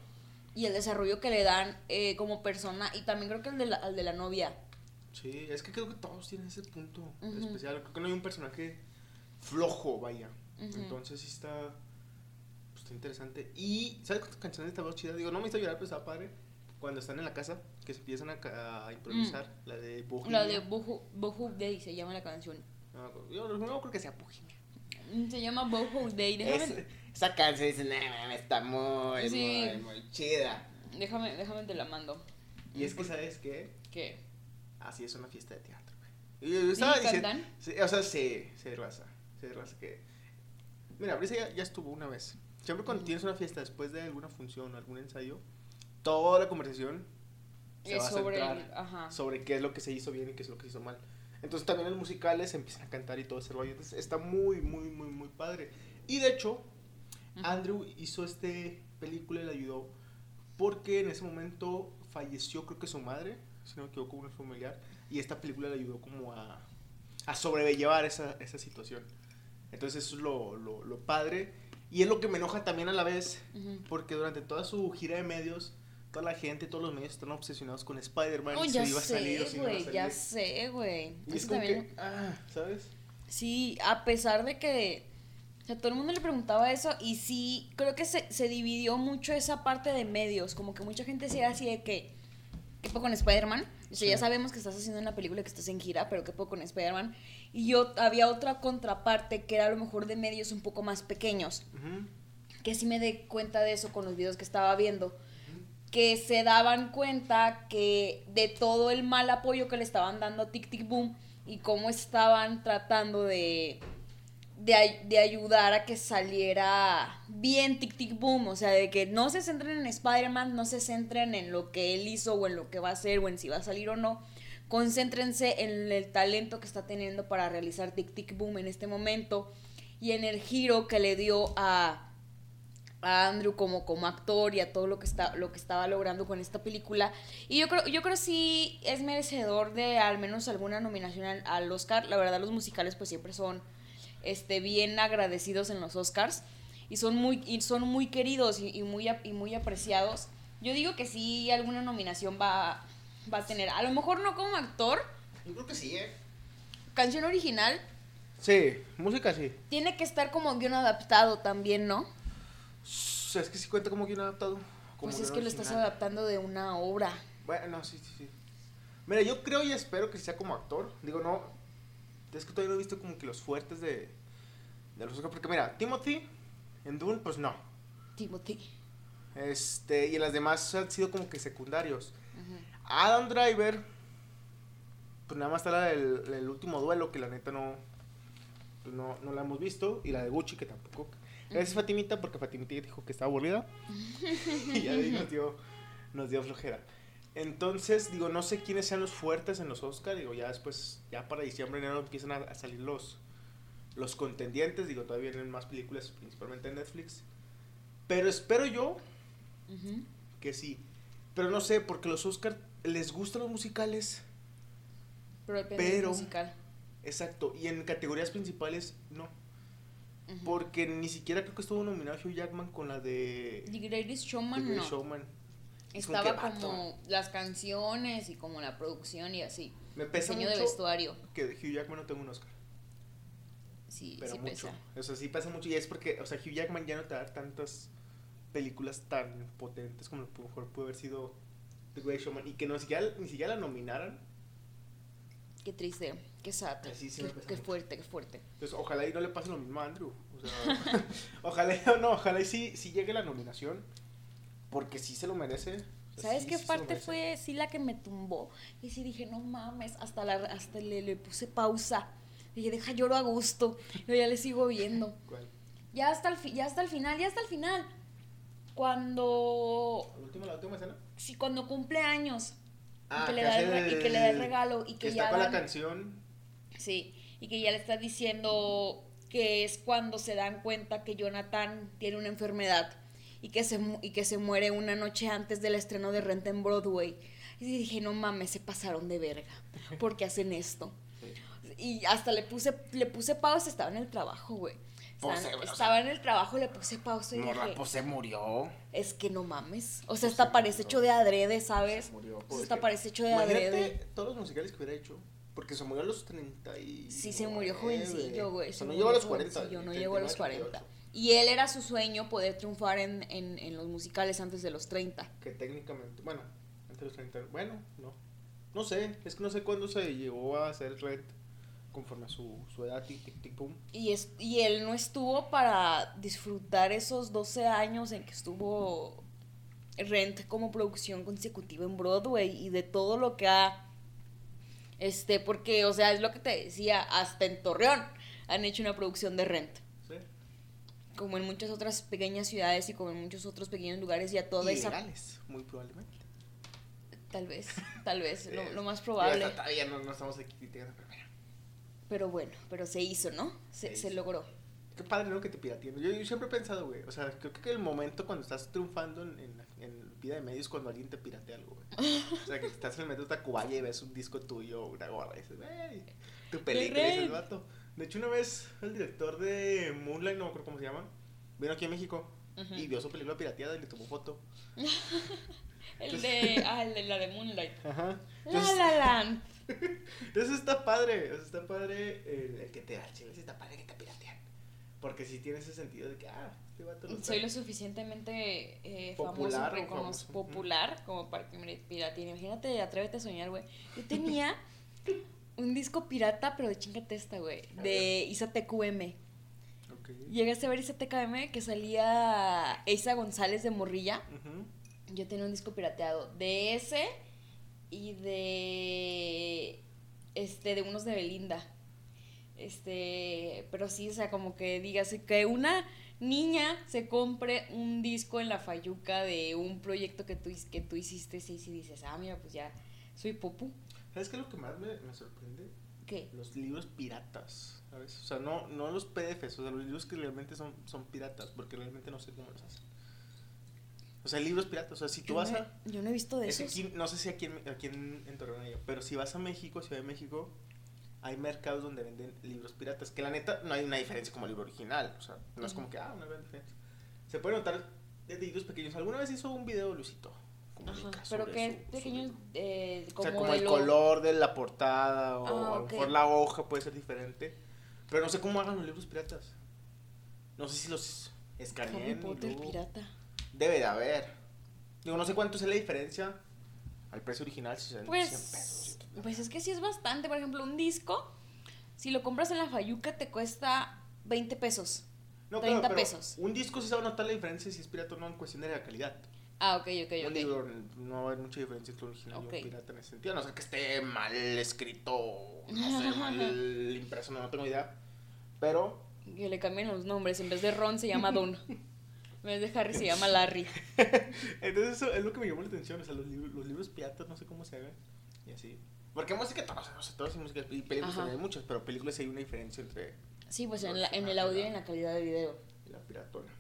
y el desarrollo que le dan eh, como persona. Y también creo que el de la, al de la novia. Sí, es que creo que todos tienen ese punto Ujú. especial. Creo que no hay un personaje flojo, vaya. Ujú. Entonces sí está, pues, está interesante. Y, ¿sabes cuántas canciones está más chida? Digo, no me hizo llorar, pero está padre. Cuando están en la casa, que se empiezan a, a improvisar. La de Bohemia. Mm. La de Boho Day se llama la canción. No, acuerdo. yo no creo que sea Bohemia. Se llama Boho Day. Déjame, Es- esa canción dice, "Nah, mames, está muy, Sí. muy, muy chida. déjame, déjame te la mando. Y es que, ¿sabes qué? ¿Qué? Así es una fiesta de teatro. Y yo estaba ¿Sí, diciendo. cantan? Sí, o sea, sí, sí, raza. Sí, raza que. Mira, Brisa ya, ya estuvo una vez. Siempre cuando tienes una fiesta después de alguna función, algún ensayo, toda la conversación se Es va a sobre centrar el- ajá. sobre qué es lo que se hizo bien y qué es lo que se hizo mal. Entonces también en los musicales empiezan a cantar y todo ese rollo. Entonces está muy, muy, muy, muy padre. Y de hecho. Andrew hizo este película y le ayudó porque en ese momento falleció creo que su madre, si no me equivoco, un familiar, y esta película le ayudó como a, a sobrellevar esa, esa situación. Entonces eso es lo, lo, lo padre. Y es lo que me enoja también a la vez, Ujú. porque durante toda su gira de medios, toda la gente, todos los medios están obsesionados con Spider-Man. Oh, si ya iba a salir o sé, si no iba a güey, ya salir. sé, güey. Y es como también- que, ah, ¿sabes? Sí, a pesar de que o sea, todo el mundo le preguntaba eso y sí, creo que se, se dividió mucho esa parte de medios, como que mucha gente decía así de que, ¿qué poco con Spider-Man? O sea, Sí. ya sabemos que estás haciendo una película que estás en gira, pero ¿qué poco con Spider-Man? Y yo, había otra contraparte que era a lo mejor de medios un poco más pequeños, Ujú. que sí me di cuenta de eso con los videos que estaba viendo, que se daban cuenta que de todo el mal apoyo que le estaban dando a Tic Tic Boom y cómo estaban tratando de, de, de ayudar a que saliera bien Tic Tic Boom, o sea, de que no se centren en Spider-Man, no se centren en lo que él hizo o en lo que va a hacer o en si va a salir o no, concéntrense en el talento que está teniendo para realizar Tic Tic Boom en este momento y en el giro que le dio a a Andrew como, como actor y a todo lo que está lo que estaba logrando con esta película. Y yo creo yo creo sí es merecedor de al menos alguna nominación al, al Oscar. La verdad los musicales pues siempre son este bien agradecidos en los Oscars y son muy y son muy queridos y, y muy y muy apreciados. Yo digo que sí alguna nominación va va a tener. A lo mejor no como actor. Yo creo que sí, ¿eh? canción original. Sí, música sí. tiene que estar como guion adaptado también no Es que sí cuenta como guion adaptado. como pues es que lo estás original. adaptando de una obra Bueno, sí, sí, sí. Mira, yo creo y espero que sea como actor. Digo, no. Es que todavía no he visto como que los fuertes de, de los Oscar. Porque mira, Timothy en Dune, pues no. Timothy Este, y las demás han sido como que secundarios. Ujú. Adam Driver, pues nada más está la del, el último duelo, que la neta no, pues no, no la hemos visto. Y la de Gucci, que tampoco. Gracias Fatimita, porque Fatimita dijo que estaba aburrida. y ya ahí nos dio, nos dio flojera. Entonces, digo, no sé quiénes sean los fuertes en los Oscars. Digo, ya después, ya para diciembre, enero empiezan a, a salir los, los contendientes. Digo, todavía vienen más películas, principalmente en Netflix. Pero espero yo que sí. Pero no sé, porque los Oscars les gustan los musicales. Pero depende Pero- del musical. Exacto. Y en categorías principales, no. Porque ni siquiera creo que estuvo nominado Hugh Jackman con la de The Greatest The Showman no. Showman. Es como Estaba que, vato. como las canciones y como la producción y así. Me pesa Diseño de mucho vestuario. que de Hugh Jackman no tenga un Oscar. Sí, Pero sí mucho. pesa. O sea, sí pasa mucho. Y es porque, o sea, Hugh Jackman ya no te da tantas películas tan potentes como lo mejor pudo haber sido The Great Showman. Y que no, siquiera, ni siquiera la nominaran. Qué triste, qué sad, Sí, sí qué, qué fuerte, qué fuerte. Entonces, ojalá y no le pase lo mismo a Andrew. O sea, ojalá, no, ojalá y sí, sí llegue la nominación. Porque sí se lo merece. O sea, ¿Sabes sí- qué parte fue sí la que me tumbó? Y sí dije, no mames, hasta, la, hasta le, le puse pausa. Dije, deja lloro a gusto. Yo ya le sigo viendo. ¿Cuál? Ya hasta el, fi- ya hasta el final, ya hasta el final. Cuando ¿La última, la última escena? sí, cuando cumple años Ah, y, que le da el, y que le da el regalo y que, Que ya está con la canción. sí y que ya le está diciendo que es cuando se dan cuenta que Jonathan tiene una enfermedad y que se y que se muere una noche antes del estreno de Rent en Broadway y dije no mames se pasaron de verga ¿por qué hacen esto? y hasta le puse le puse pausa estaba en el trabajo güey Pues, estaba, o sea, estaba en el trabajo le puse pausa y Morra, dije pues se murió. es que no mames. O Pues sea, hasta sí, parece hecho de adrede, ¿sabes? Se murió. O Pues sea, hasta es que- parece hecho de Imagínate adrede. todos los musicales que hubiera hecho. Porque se murió a los 30 y... Sí, se murió jovencillo, güey. O se sea, no llegó a los 40. jovencillo, no llegó a los 39, 40. Y él era su sueño poder triunfar en, en, en los musicales antes de los 30. Que técnicamente, bueno, antes de los 30, bueno, no. No sé, es que no sé cuándo se llegó a hacer Red conforme a su, su edad, tic, tic, tic, pum. Y, es, y él no estuvo para disfrutar esos 12 años en que estuvo Rent como producción consecutiva en Broadway y de todo lo que ha... Este, porque, o sea, es lo que te decía, hasta en Torreón han hecho una producción de Rent. ¿Sí? como en muchas otras pequeñas ciudades y como en muchos otros pequeños lugares ya toda esa Ilegales, muy probablemente. tal vez tal vez lo, más probable Todavía no, no estamos aquí pero mira. Pero bueno pero se hizo no se, Se se hizo. logró Qué padre, ¿no? Que te pirateen. Yo, yo siempre he pensado, güey. O sea, creo que el momento cuando estás triunfando en, en, en vida de medios es cuando alguien te piratea algo, güey. O sea, que estás en el metro de Tacubaya y ves un disco tuyo una gorra y dices, güey. tu película, dice el vato. De hecho, una vez el director de Moonlight, no me acuerdo cómo se llama, vino aquí a México y vio su película pirateada y le tomó foto. El de. Ah, el de la de Moonlight. Ajá. La La Land. Eso está padre, eso está padre el, el que te da chile, está padre que te piratean. Porque si tiene ese sentido de que, ah, este vato Soy lo suficientemente eh, Popular famoso, famoso. popular como para que me pirateen. Imagínate, atrévete a soñar, güey. Yo tenía un disco pirata, pero de chingate esta, güey. De Isa TQM. Ok. Llegaste a ver Isa TKM que salía Isa González de Morrilla. Ujú. Yo tenía un disco pirateado de ese y de este de unos de Belinda. Este, pero sí, o sea, como que digas que una niña se compre un disco en la Fayuca de un proyecto que tú, que tú hiciste, sí, sí dices, ah, mira, pues ya soy popu. ¿Sabes qué es lo que más me, me sorprende? ¿Qué? Los libros piratas, ¿sabes? O sea, no, no los PDFs, o sea, los libros que realmente son, son piratas, porque realmente no sé cómo los hacen. O sea, libros piratas, o sea, si tú Yo vas no, a... yo no he visto de Es que esos. aquí, no sé si aquí, en, aquí en, en Torreón hay, pero si vas a México, Ciudad de México, hay mercados donde venden libros piratas, que la neta no hay una diferencia como el libro original, o sea, no es como que, ah, una gran diferencia. Se puede notar detallitos pequeños. Alguna vez hizo un video Lucito. Ajá, pero que pequeños, eh, O como, sea, como el lo- color de la portada o Ah, a lo mejor la hoja puede ser diferente. Pero no sé cómo hagan los libros piratas. No sé si los Harry escaneen. y Potter luego- pirata. Debe de haber. Digo, no sé cuánto es la diferencia al precio original, si son 100 Pues, pesos. pues es que sí es bastante. Por ejemplo, un disco, si lo compras en la Fayuca, te cuesta 20 pesos. No, 30 claro, pero pesos. Un disco sí se va a notar la diferencia si es pirata o no en cuestión de la calidad. Ah, ok, ok, Un ok. libro no va a haber mucha diferencia entre un original y Ok. un pirata en ese sentido. No ser que esté mal escrito, no sé, mal impreso, no, no tengo idea. Pero Que le cambien los nombres. En vez de Ron se llama Don. Vez de Harry se llama Larry. Entonces eso es lo que me llamó la atención, o sea, los, libros, los libros piratas no sé cómo se hagan y así. Porque música todos, o sea, todos y música y películas también hay muchas, pero películas hay una diferencia entre Sí, pues en, la- en el audio y en la calidad de video. la piratona.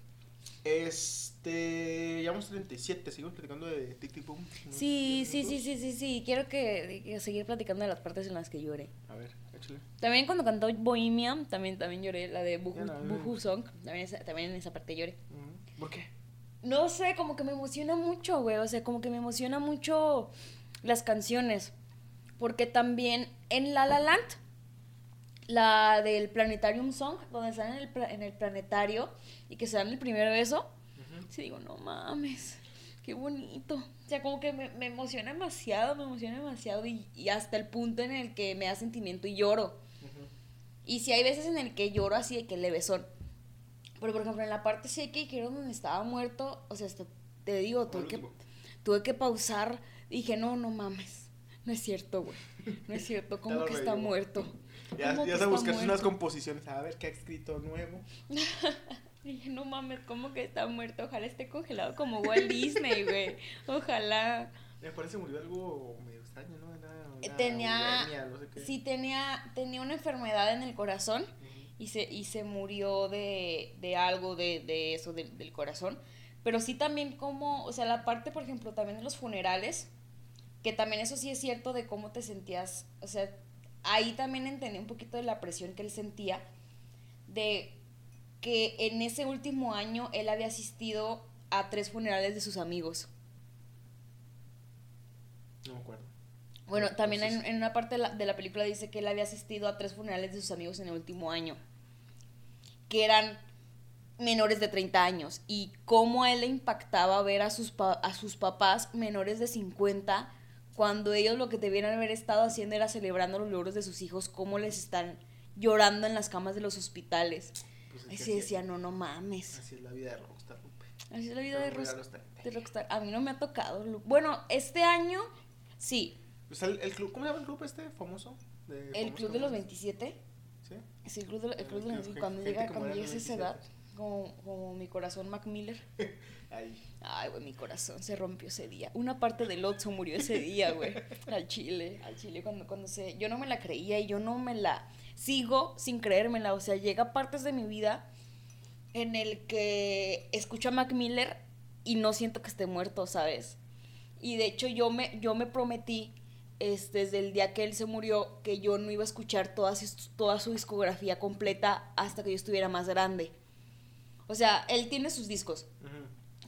Este, llevamos 37, seguimos platicando de Tic Tic Boom. Sí, 10 sí, sí, sí, sí, sí. Quiero que, que seguir platicando de las partes en las que lloré. A ver, échale. También cuando cantó Bohemian, también, también lloré. La de la vi. Boohoo Song. También, también en esa parte lloré. Ujú. ¿Por qué? No sé, como que me emociona mucho, güey. O sea, como que me emociona mucho las canciones. Porque también en La La Land, la del Planetarium Song, donde están en el, en el planetario y que se dan el primer beso, sí digo, no mames, qué bonito. O sea, como que me, me emociona demasiado, me emociona demasiado y, y hasta el punto en el que me da sentimiento y lloro. Y si hay veces en el que lloro así de que le besón. Pero por ejemplo, en la parte seca que era donde estaba muerto, o sea, hasta te digo, tuve que, último. tuve que pausar. Dije, no, no mames. No es cierto, güey. No es cierto. ¿Cómo que está muerto? Ya, ¿Cómo ya a buscar unas composiciones, a ver qué ha escrito nuevo. Dije, no mames, ¿cómo que está muerto? Ojalá esté congelado como Walt Disney, güey. Ojalá. Me parece murió algo medio extraño, ¿no? Era una Tenía- uremia, no sé qué. Sí, tenía, tenía una enfermedad en el corazón. Ujú. Y se, y se murió de, de algo de, de eso, del- corazón. Pero sí también como, o sea, la parte, por ejemplo, también de los funerales, que también eso sí es cierto de cómo te sentías, o sea, ahí también entendí un poquito de la presión que él sentía, de que en ese último año él había asistido a tres funerales de sus amigos. No me acuerdo. Bueno, Entonces- también en, en una parte de la, de la película dice que él había asistido a tres funerales de sus amigos en el último año, que eran menores de 30 años, y cómo a él le impactaba ver a sus, pa- a sus papás menores de 50, cuando ellos lo que debieran haber estado haciendo era celebrando los logros de sus hijos, cómo les están llorando en las camas de los hospitales. Pues sí así- decía, no, no mames. Así es la vida de Rockstar, Lupe. Así es la vida de, 30. de Rockstar. A mí no me ha tocado. Bueno, este año sí. Pues el, el club, ¿Cómo se llama el club este famoso? De El Club de los cantantes? 27. Sí. Sí, el club de, el club de los- que- cuando gente llega, cuando llega a esa 27. edad, como, como mi corazón Mac Miller. Ahí. Ay, güey, mi corazón se rompió ese día. Una parte del Otso murió ese día, güey. Al chile, al chile, cuando, cuando se... Yo no me la creía y yo no me la... Sigo sin creérmela, o sea, llega partes de mi vida en el que escucho a Mac Miller y no siento que esté muerto, ¿sabes? Y de hecho yo me, yo me prometí este, desde el día que él se murió, que yo no iba a escuchar toda, su- toda su discografía completa hasta que yo estuviera más grande. O sea, él tiene sus discos,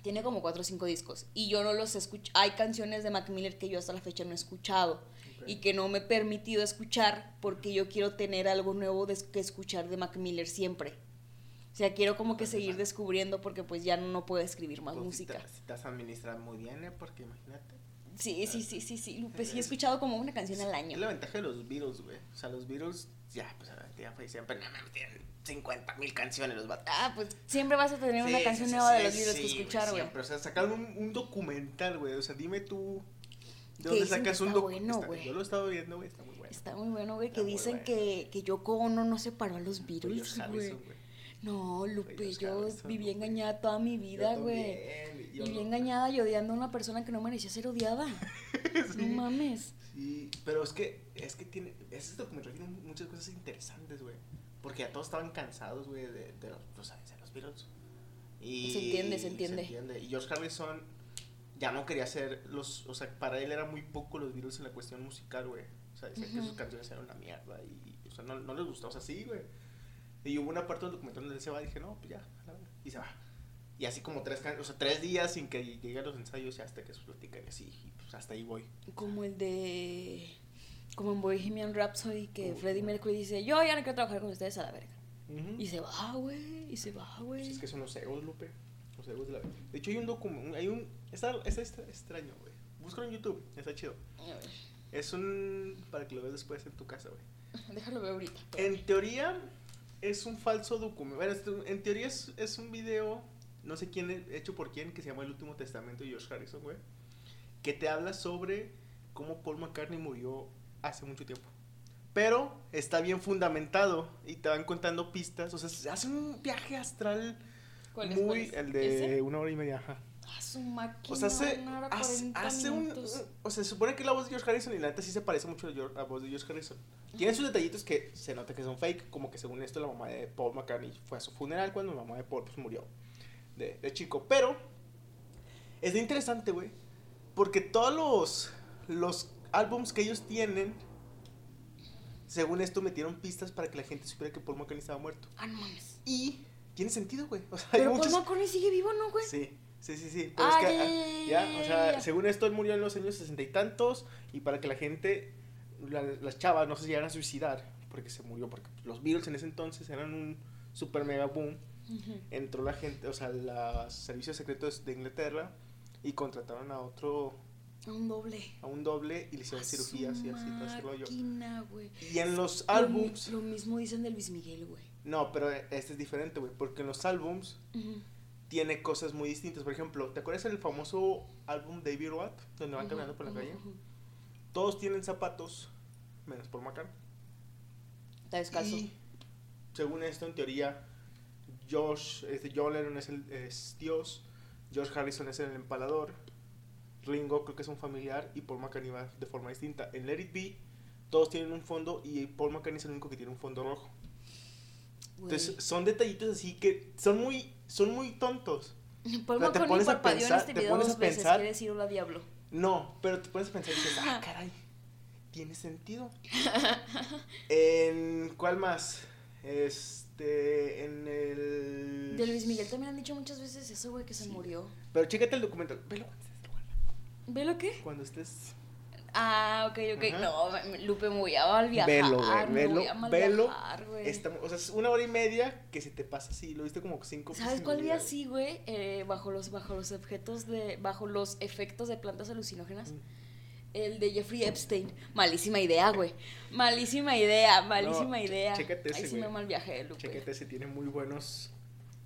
tiene como cuatro o cinco discos, y yo no los escucho. Hay canciones de Mac Miller que yo hasta la fecha no he escuchado y que no me he permitido escuchar porque yo quiero tener algo nuevo de- que escuchar de Mac Miller siempre. O sea, quiero como que seguir descubriendo porque pues ya no puedo escribir más Pues, música. Si te, si te has administrado muy bien, ¿eh? Porque imagínate. Sí, sí, sí, sí, sí, Lupe, sí he escuchado como una canción al Es año. la ventaja de los Beatles, güey. O sea, los Beatles, ya, pues ya fallecieron, pero no mames, tienen 50 mil canciones los vatos. Ah, pues siempre vas a tener una canción sí, nueva de los Beatles que escuchar, güey. siempre. O sea, sacaron un, un documental, güey. O sea, dime tú. ¿De dónde sacas un está documental? bueno. Yo lo he estado viendo, güey. Está muy bueno. Está muy bueno, güey, que dicen bueno. que, que Yoko Ono no separó a los Fue Beatles, güey. No, Lupe, yo viví engañada toda mi vida, güey. Viví engañada y odiando a una persona que no merecía ser odiada. Sí. No mames. Sí, pero es que, es que tiene, ese documental tiene muchas cosas interesantes, güey. Porque ya todos estaban cansados, güey, de, de, los, sea, de los Beatles. Y Se entiende, se entiende. Y George Harrison ya no quería hacer los, o sea, para él era muy poco los Beatles en la cuestión musical, güey. O sea, decía que sus canciones eran una mierda y, o sea, no, no les gustó, o sea, sí, güey. Y hubo una parte del documental donde él se va y dije, no, pues ya, a la verga", y se va. Y así como tres, o sea, tres días sin que lleguen los ensayos y hasta que se platican y así, y pues hasta ahí voy. Como el de. Como en Bohemian Rhapsody, que Uy, Freddie. Mercury dice: Yo ya no quiero trabajar con ustedes a la verga. Ujú. Y se va, güey. Y se va, güey. Pues es que son los egos, Lupe. Los egos de la De hecho, hay un documento. Hay un. Está, está, está extraño, güey. Búscalo en YouTube. Está chido. A ver, Es un. Para que lo veas después en tu casa, güey. Déjalo ver ahorita. En teoría, es un falso documento. En teoría es, es un video. No sé quién, hecho por quién, que se llama El último testamento de George Harrison, güey. Que te habla sobre cómo Paul McCartney murió hace mucho tiempo. Pero está bien fundamentado y te van contando pistas. O sea, se hace un viaje astral ¿Cuál es? muy. ¿Cuál es? El de ¿Ese? una hora y media. Ajá. Ah, su máquina. O sea, hace, hace, 40 hace un. O sea, se supone que es la voz de George Harrison y la neta sí se parece mucho a a la voz de George Harrison. Tiene sus detallitos que se nota que son fake, como que según esto la mamá de Paul McCartney fue a su funeral cuando la mamá de Paul pues, murió de, de chico. Pero es interesante, güey, porque todos los, los álbums que ellos tienen, según esto metieron pistas para que la gente supiera que Paul McCartney estaba muerto. Ah, no mames. Y tiene sentido, güey. O sea, hay Pero muchos... Paul McCartney sigue vivo, ¿no, güey? Sí, sí, sí, sí. Pero Ah, es que, ya, ya, ya, ya, o sea, según esto, él murió en los años sesenta y tantos. Y para que la gente, la- las chavas, no se llegaran a suicidar, porque se murió, porque los Beatles en ese entonces eran un super mega boom. Entró la gente, o sea, los servicios secretos de Inglaterra y contrataron a otro, Un doble. a un doble y le hicieron A cirugías y así, todo güey. Y en los álbums, Lo, mismo dicen de Luis Miguel, güey. no, pero este es diferente, güey, porque en los álbums Ujú. Tiene cosas muy distintas. Por ejemplo, ¿te acuerdas del famoso álbum David Roth? Donde van Ujú, caminando por la calle. ujú. Todos tienen zapatos, menos Paul McCartney. Está descalzo. Y según esto, en teoría, Josh, este, John Lennon es, el, es Dios, George Harrison es el empalador, Ringo creo que es un familiar y Paul McCartney va de forma distinta. En Let It Be, todos tienen un fondo y Paul McCartney es el único que tiene un fondo rojo. Entonces, son detallitos así que son muy, son muy tontos. Paul pero te pones a pensar- en este te pones a veces, pensar- quiere decir hola diablo. No, pero te pones a pensar y dices, ah, caray, tiene sentido. ¿En cuál más? Este, en el... De Luis Miguel también han dicho muchas veces eso, güey, que se Sí. murió. Pero chécate el documental, velo cuando estés, ¿Ve lo qué? cuando estés... Ah, ok, ok. Ajá. No, Lupe, me voy a mal viajar. Velo, güey, velo, velo. o sea, es una hora y media que se te pasa así, lo viste como cinco ¿Sabes cuál vi así, güey? Eh, bajo los bajo los objetos de bajo los efectos de plantas alucinógenas. Mm. El de Jeffrey Epstein. Malísima idea, güey. Malísima idea, malísima No, idea. chécate ese, Ahí sí me mal viajé, Lupe. Chéquete, se tiene muy buenos...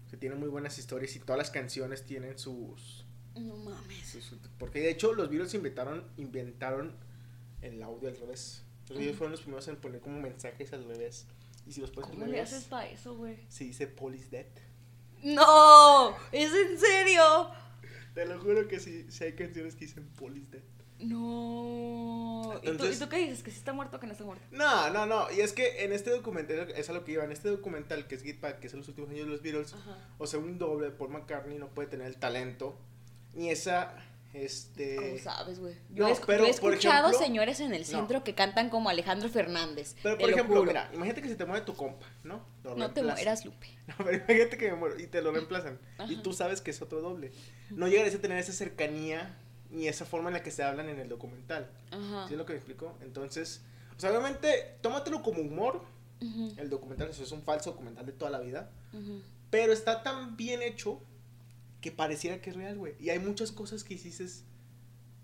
Se tiene muy buenas historias y todas las canciones tienen sus... No mames. porque de hecho los Beatles inventaron, inventaron el audio al revés. Los Beatles Ujú. fueron los primeros en poner como mensajes al revés. Y si los al ¿Cómo le haces para eso, güey? se dice is dead. ¡No! ¿Es en serio? Te lo juro que sí, sí hay canciones que dicen is dead. No. ¿Y, tú, Entonces- ¿Y tú qué dices? ¿Que sí está muerto o que no está muerto? No, no, no. Y es que en este documental, es a lo que iba, en este documental que es Get Back, que es en los últimos años de los Beatles, Ajá. o sea, un doble Paul McCartney no puede tener el talento, ni esa, Este. ¿Cómo sabes, güey? Yo, no, pero, yo he escuchado ejemplo- señores en el No. centro que cantan como Alejandro Fernández. Pero por lo ejemplo, mira, imagínate que se te muere tu compa, ¿no? Lo No te mueras, Lupe. No, pero imagínate que me muero y te lo reemplazan. Y tú sabes que es otro doble. No llegarías a tener esa cercanía ni esa forma en la que se hablan en el documental. Ajá. ¿Sí es lo que me explico? Entonces, o sea, obviamente, tómatelo como humor. El documental, eso es un falso documental de toda la vida. Pero está tan bien hecho que pareciera que es real, güey. Y hay muchas cosas que dices,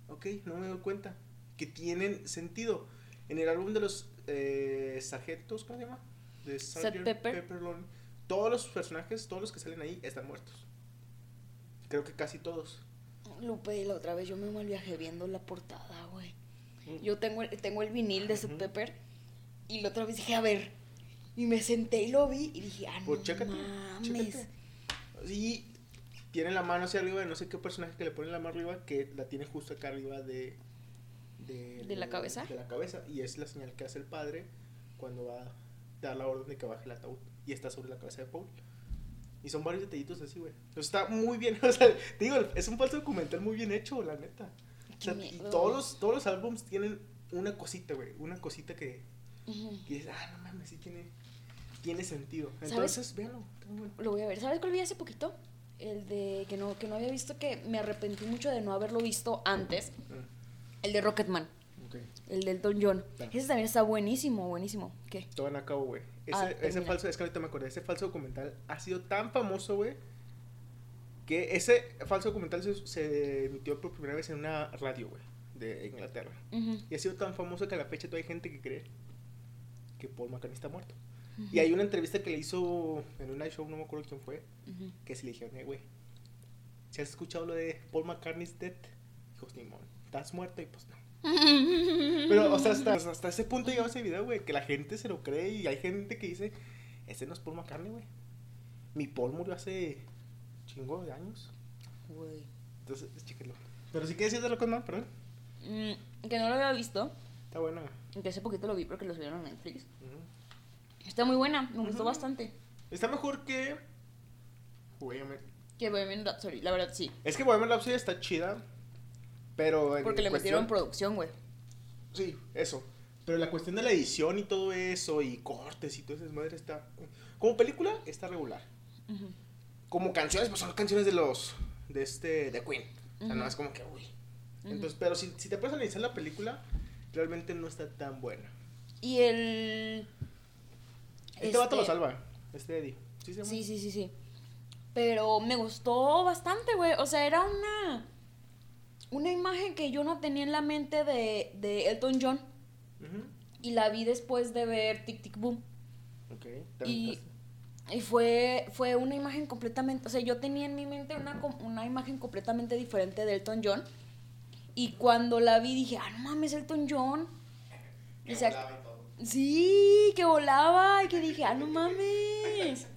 ok, no me doy cuenta, que tienen sentido. En el álbum de los eh, sargentos, ¿cómo se llama? De Sgt. Pepper. Pepperlon, todos los personajes, todos los que salen ahí están muertos. Creo que casi todos. Lupe, la otra vez yo me mal viaje viendo la portada, güey. Mm. Yo tengo el, tengo el vinil de Sub. Pepper y la otra vez dije, a ver. Y me senté y lo vi y dije, ah, no Pues chécate, mames. chécate. Y tiene la mano hacia arriba de no sé qué personaje que le pone la mano arriba, que la tiene justo acá arriba de... ¿De, ¿De la cabeza? De la cabeza. Y es la señal que hace el padre cuando va a dar la orden de que baje el ataúd. Y está sobre la cabeza de Paul. Y son varios detallitos así, güey. O sea, está muy bien. O sea, te digo, es un falso documental muy bien hecho, la neta. O sea, y todos los, todos los álbums tienen una cosita, güey. Una cosita que, Ujú. que dices, ah, no mames, sí tiene, tiene sentido. ¿Sabes? Entonces, véanlo. muy bueno. Lo voy a ver. ¿Sabes cuál vi hace poquito? El de que no, que no había visto, que me arrepentí mucho de no haberlo visto antes. Mm, El de Rocketman, ok. el del Don John. Claro. Ese también está buenísimo, buenísimo. ¿Qué? Todo en acabo, güey. Ese, Ah, ese falso, es que ahorita me acordé, ese falso documental ha sido tan famoso, güey, que ese falso documental se, se emitió por primera vez en una radio, güey, de Inglaterra. Ujú, Y ha sido tan famoso que a la fecha todavía hay gente que cree que Paul McCartney está muerto. Y hay una entrevista que le hizo en un night show, no me acuerdo quién fue, que se le dijeron, eh, güey, ¿si has escuchado lo de Paul McCartney's dead? Dijo, Simón, ¿estás muerto? Y pues no. Pero, o sea, hasta, hasta ese punto llegó ese video, güey, que la gente se lo cree y hay gente que dice, ese no es Paul McCartney, güey. Mi Paul murió hace chingo de años. Güey. Entonces, chéquenlo. Pero sí que decías de Rocketman, perdón. Mm, que no lo había visto. Está buena. Que hace poquito lo vi porque lo subieron a Netflix. Ujú. Está muy buena, me gustó bastante. Está mejor que... Bohemian. Que Bohemian Rhapsody, la verdad sí. Es que Bohemian Rhapsody está chida, pero... en Porque le cuestión- metieron producción, güey. Sí, eso. Pero la cuestión de la edición y todo eso, y cortes y todo ese madre está... Como película, está regular. Como canciones, pues son canciones de los de este de Queen. O sea, no Ujú. es como que uy. Entonces, pero si, si te puedes analizar la película, realmente no está tan buena. Y el. Este, vato lo salva, este Eddie. Sí, se llama? Sí, sí, sí, sí. Pero me gustó bastante, güey. O sea, era una. Una imagen que yo no tenía en la mente de, de Elton John. Y la vi después de ver Tic Tic Boom. Ok. Y, y fue, fue una imagen completamente. O sea, yo tenía en mi mente una, una imagen completamente diferente de Elton John. Y cuando la vi dije, ah, no mames, Elton John. Y todo. Sí, que volaba y que dije, ah, no mames.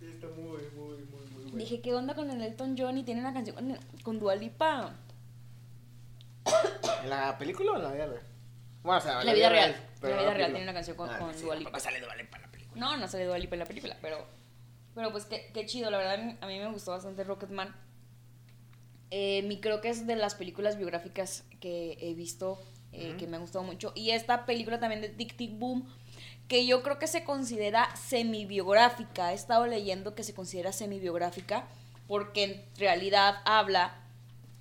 Está muy, muy, muy, muy bueno. Dije, ¿qué onda con el Elton John? Y tiene una canción con, con Dua Lipa. ¿En la película o en la vida real? Bueno, o sea, En la vida real. pero la vida real tiene una canción con, Ah, con sí, Dua tampoco Lipa. sale Dua Lipa en la película. No, no sale Dua Lipa en la película, pero, pero pues qué, qué chido, la verdad a mí, a mí me gustó bastante Rocketman. Eh, mi creo que es de las películas biográficas que he visto, eh, que me ha gustado mucho. Y esta película también de Tic Tic Boom, que yo creo que se considera semi-biográfica. He estado leyendo que se considera semi-biográfica porque en realidad habla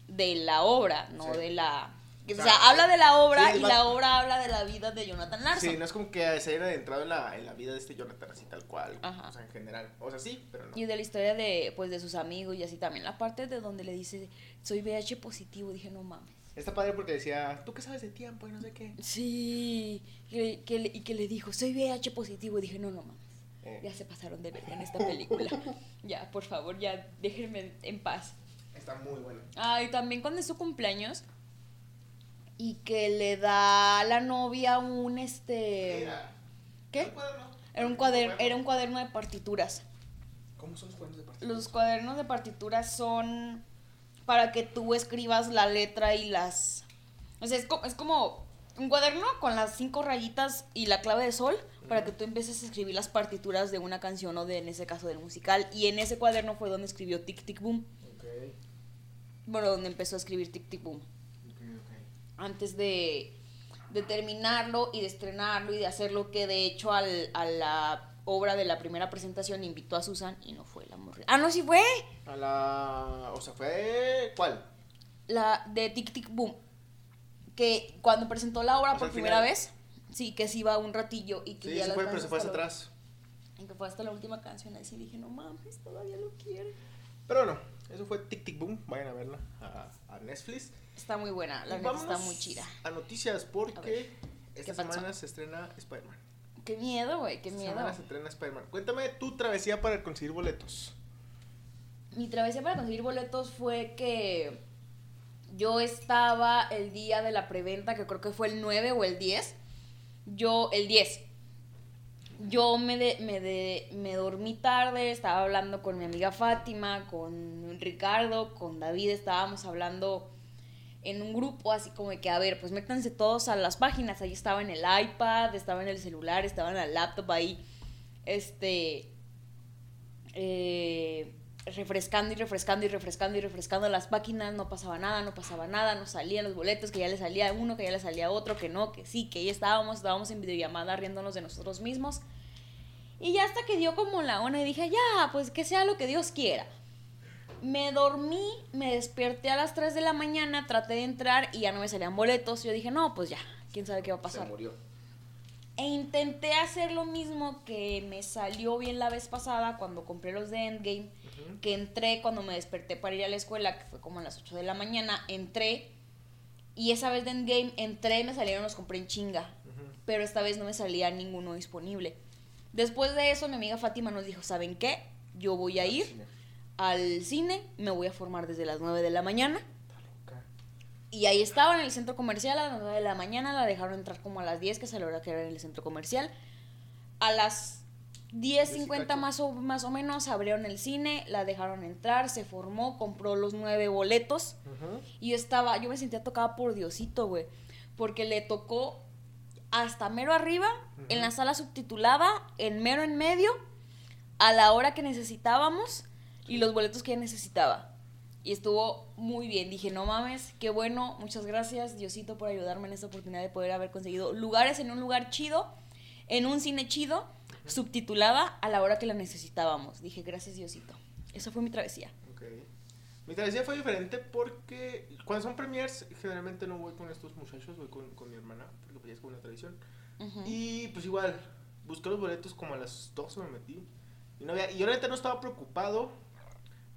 de la obra, no Sí. de la... O O sea, habla de la obra sí, y la obra habla de la vida de Jonathan Larson. Sí, no es como que se haya adentrado en la, en la vida de este Jonathan así tal cual. Ajá. O sea, en general. O sea, sí, pero no. Y de la historia de, pues, de sus amigos y así también. La parte de donde le dice, soy VH positivo, dije, no mames. Está padre porque decía, ¿tú qué sabes de tiempo y no sé qué? Sí. Que, que le- y que le dijo, soy VH positivo, y dije, no, no mames. Eh, Ya se pasaron de verga en esta película. ya, por favor, ya déjenme en paz. Está muy bueno. Ah, y también cuando es su cumpleaños y que le da a la novia un, este... Mira, ¿Qué? Era un, cuaderno, era un cuaderno de partituras. ¿Cómo son los cuadernos de partido? Los cuadernos de partituras son para que tú escribas la letra y las... O sea, es, co- es como un cuaderno con las cinco rayitas y la clave de sol para que tú empieces a escribir las partituras de una canción o de, en ese caso, del musical. Y en ese cuaderno fue donde escribió Tic Tic Boom. Ok. bueno, donde empezó a escribir Tic Tic Boom. Antes de, de terminarlo y de estrenarlo y de hacerlo, que de hecho al, a la obra de la primera presentación invitó a Susan y no fue la. Ah, no, sí fue. A la. O sea, fue. ¿Cuál? La de Tic Tic Boom. Que cuando presentó la obra O sea, por primera final. vez, sí, que se iba un ratillo y que Sí, ya sí fue, pero se fue atrás. hasta la- Y que fue hasta la última canción. Ahí sí dije, no mames, todavía lo quiere. Pero bueno, eso fue Tic Tic Boom. Vayan a verla a, a Netflix. Está muy buena, la neta está muy chida. A noticias, A porque ver, esta pasó? semana se estrena Spider-Man. Qué miedo, güey, qué Esta miedo. semana se estrena Spider-Man. Cuéntame tu travesía para conseguir boletos. Mi travesía para conseguir boletos fue que yo estaba el día de la preventa, que creo que fue el 9 o el 10. Yo, el 10. Yo me, de- me, de- me dormí tarde, estaba hablando con mi amiga Fátima, con Ricardo, con David, estábamos hablando en un grupo así como de que, a ver, pues métanse todos a las páginas. Ahí estaba en el iPad, estaba en el celular, estaba en la laptop ahí, este, eh, refrescando y refrescando y refrescando y refrescando las páginas. No pasaba nada, no pasaba nada, no salían los boletos, que ya le salía uno, que ya le salía otro, que no, que sí, que ahí estábamos, estábamos en videollamada riéndonos de nosotros mismos. Y ya hasta que dio como la una y dije, ya, pues que sea lo que Dios quiera. Me dormí, me desperté a las 3 de la mañana, traté de entrar y ya no me salían boletos. Yo dije, no, pues ya, quién sabe qué va a pasar. Se murió. E intenté hacer lo mismo que me salió bien la vez pasada cuando compré los de Endgame, que entré cuando me desperté para ir a la escuela, que fue como a las 8 de la mañana, entré y esa vez de Endgame entré, me salieron, los compré en chinga, pero esta vez no me salía ninguno disponible. Después de eso mi amiga Fátima nos dijo, ¿saben qué? Yo voy a ir al cine, me voy a formar desde las 9 de la mañana. Y ahí estaba en el centro comercial a las 9 de la mañana, la dejaron entrar como a las 10, que es la hora que era en el centro comercial. A las 10.50 cacho. más o, más o menos abrieron el cine, la dejaron entrar, se formó, compró los nueve boletos. Y yo estaba, yo me sentía tocada por Diosito, güey. Porque le tocó hasta mero arriba, en la sala subtitulada, en mero en medio, a la hora que necesitábamos y los boletos que necesitaba. Y estuvo muy bien. Dije, no mames, qué bueno, muchas gracias, Diosito, por ayudarme en esta oportunidad de poder haber conseguido lugares en un lugar chido, en un cine chido, subtitulada a la hora que la necesitábamos. Dije, gracias, Diosito. Esa fue mi travesía. Ok. Mi travesía fue diferente porque cuando son premiers, generalmente no voy con estos muchachos, voy con, con mi hermana, porque pues ya es como una tradición. Y pues igual, busqué los boletos como a las 12 me metí. Y, no había, y yo realmente no estaba preocupado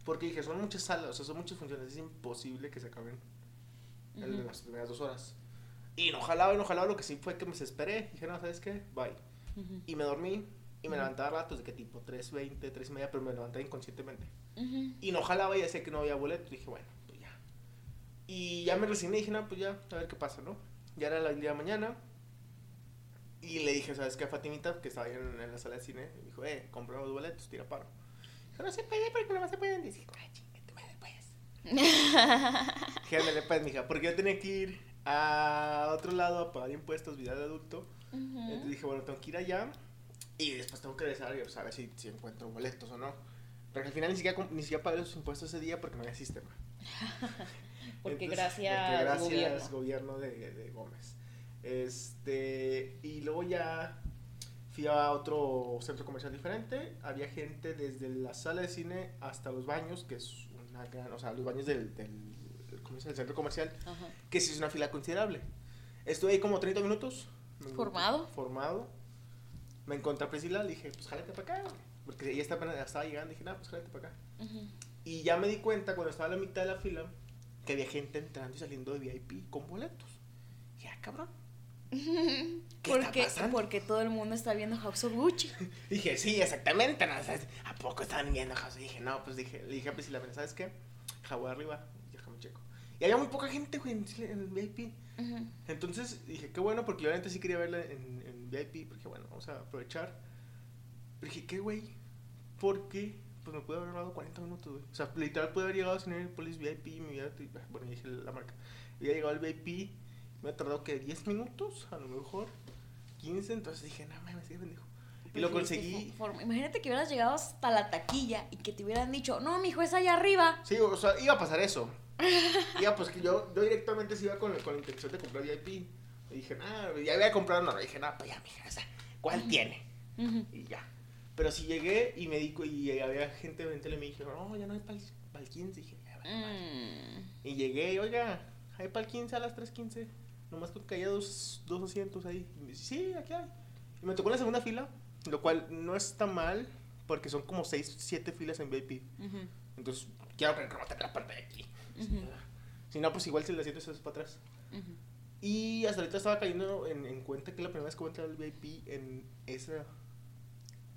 porque dije, son muchas salas, o sea, son muchas funciones, es imposible que se acaben en Ujú. las primeras dos horas. Y no jalaba y no jalaba, lo que sí fue que me desesperé. Dije, no, ¿sabes qué? Bye. Ujú. Y me dormí y me levantaba ratos de que tipo 3.20, 3 y media, pero me levanté inconscientemente. Ujú. Y no jalaba y decía que no había boleto. Dije, bueno, pues ya. Y ya me resigné y dije, no, pues ya, a ver qué pasa, ¿no? Ya era el día de mañana. Y le dije, ¿sabes qué? A Fatimita, que estaba ahí en, en la sala de cine, me dijo, eh, compramos boletos, tira paro. No se puede porque no se pueden. Dice, ay, chingue tu madre, pues. Dije, ándale, pues, mija, porque yo tenía que ir a otro lado a pagar impuestos, vida de adulto. Entonces Ujú. dije, bueno, tengo que ir allá y después tengo que regresar y pues, a ver si, si encuentro boletos o no. Pero al final ni siquiera, ni siquiera pagué los impuestos ese día porque no había sistema. Porque Entonces, gracias, porque gracias gobierno. gobierno de, de Gómez. Este, y luego ya fui a otro centro comercial diferente. Había gente desde la sala de cine hasta los baños, que es una gran, o sea, los baños del, del, del centro comercial, Ajá. que sí es una fila considerable. Estuve ahí como 30 minutos. ¿Formado? Formado. Me encontré a Priscila, le dije, pues jálate para acá. Porque ella estaba, estaba llegando, dije, no, pues jálate para acá. Ujú. Y ya me di cuenta cuando estaba a la mitad de la fila que había gente entrando y saliendo de VIP con boletos. Dije, ah, cabrón. ¿Qué Porque, porque todo el mundo está viendo House of Gucci. Dije, sí, exactamente. No, ¿A poco estaban viendo House? Y dije, no, pues dije, le dije a Priscila, "Mira, ¿sabes qué? Jabón arriba, déjame checo. Y había muy poca gente, güey, en el VIP. Entonces dije, qué bueno, porque yo realmente sí quería verla en, en VIP, porque bueno, vamos a aprovechar. Pero dije, qué güey, porque pues me pude haber ahorrado 40 minutos, güey. O sea, literal pude haber llegado a Cinepolis VIP, me hubiera, bueno, dije la marca, hubiera llegado al VIP, me ha tardado que 10 minutos, a lo mejor 15, entonces dije, no mames, qué pendejo. Y lo conseguí. Imagínate que hubieras llegado hasta la taquilla y que te hubieran dicho, no, mijo, es allá arriba. Sí, o sea, iba a pasar eso. Iba, pues que yo, yo directamente se iba con, con la intención de comprar VIP. Y dije, ah, ya había comprado no, dije, no, pues ya, mija, o sea, ¿cuál tiene? Ujú. Y ya. Pero si llegué y me di y había gente en tele y me dijeron, no, ya no hay para el 15. Dije, "Ya, vale, madre". Mm. Y llegué, y, oiga, hay para el 15 a las 3.15. Nomás que caía dos, dos asientos ahí. Y me dice, sí, aquí hay. Y me tocó en la segunda fila, lo cual no está mal, porque son como 6, 7 filas en VIP. Ujú. Entonces, quiero recortar la parte de aquí. Ujú. Si no, pues igual si el asiento se hace para atrás. Y hasta ahorita estaba cayendo en, en cuenta que la primera vez que voy a entrar al VIP en esa.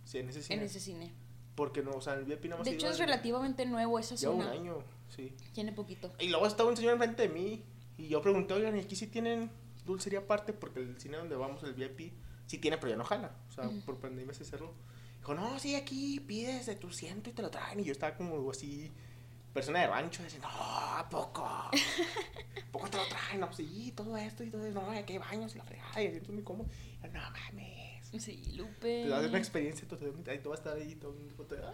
Sí, en ese cine. En ese cine. Porque no, o sea, el VIP nada más De he hecho, es relativamente nuevo esa un año, sí. Tiene poquito. Y luego estaba un señor enfrente de mí y yo pregunté, oigan, ¿y aquí sí tienen dulcería aparte? Porque el cine donde vamos, el VIP, sí tiene, pero ya no jala. O sea, Ujú. por pandemia se cerró. Dijo, no, sí, aquí pides de tu ciento y te lo traen. Y yo estaba como así, persona de rancho, diciendo, no, ¿a poco? ¿A poco te lo traen? No, sí, todo esto y todo eso. No, aquí hay baños y la fregada y el asiento muy cómodo. No mames. Sí, Lupe. Te das una experiencia totalmente. Ahí tú vas a estar ahí, todo foto de, "Ah".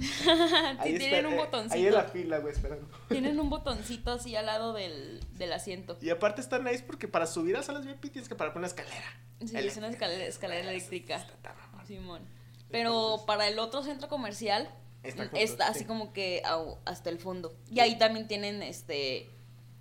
Tienen espera- un eh, botoncito. Ahí en la fila, güey, esperando. Tienen un botoncito así al lado del, del asiento. Y aparte está nice porque para subir a salas VIP tienes que parar por una escalera. Sí, es una escalera, escalera eléctrica. Está. Simón. Pero Entonces- para el otro centro comercial Está junto, así sí. como que hasta el fondo. Y ahí también tienen este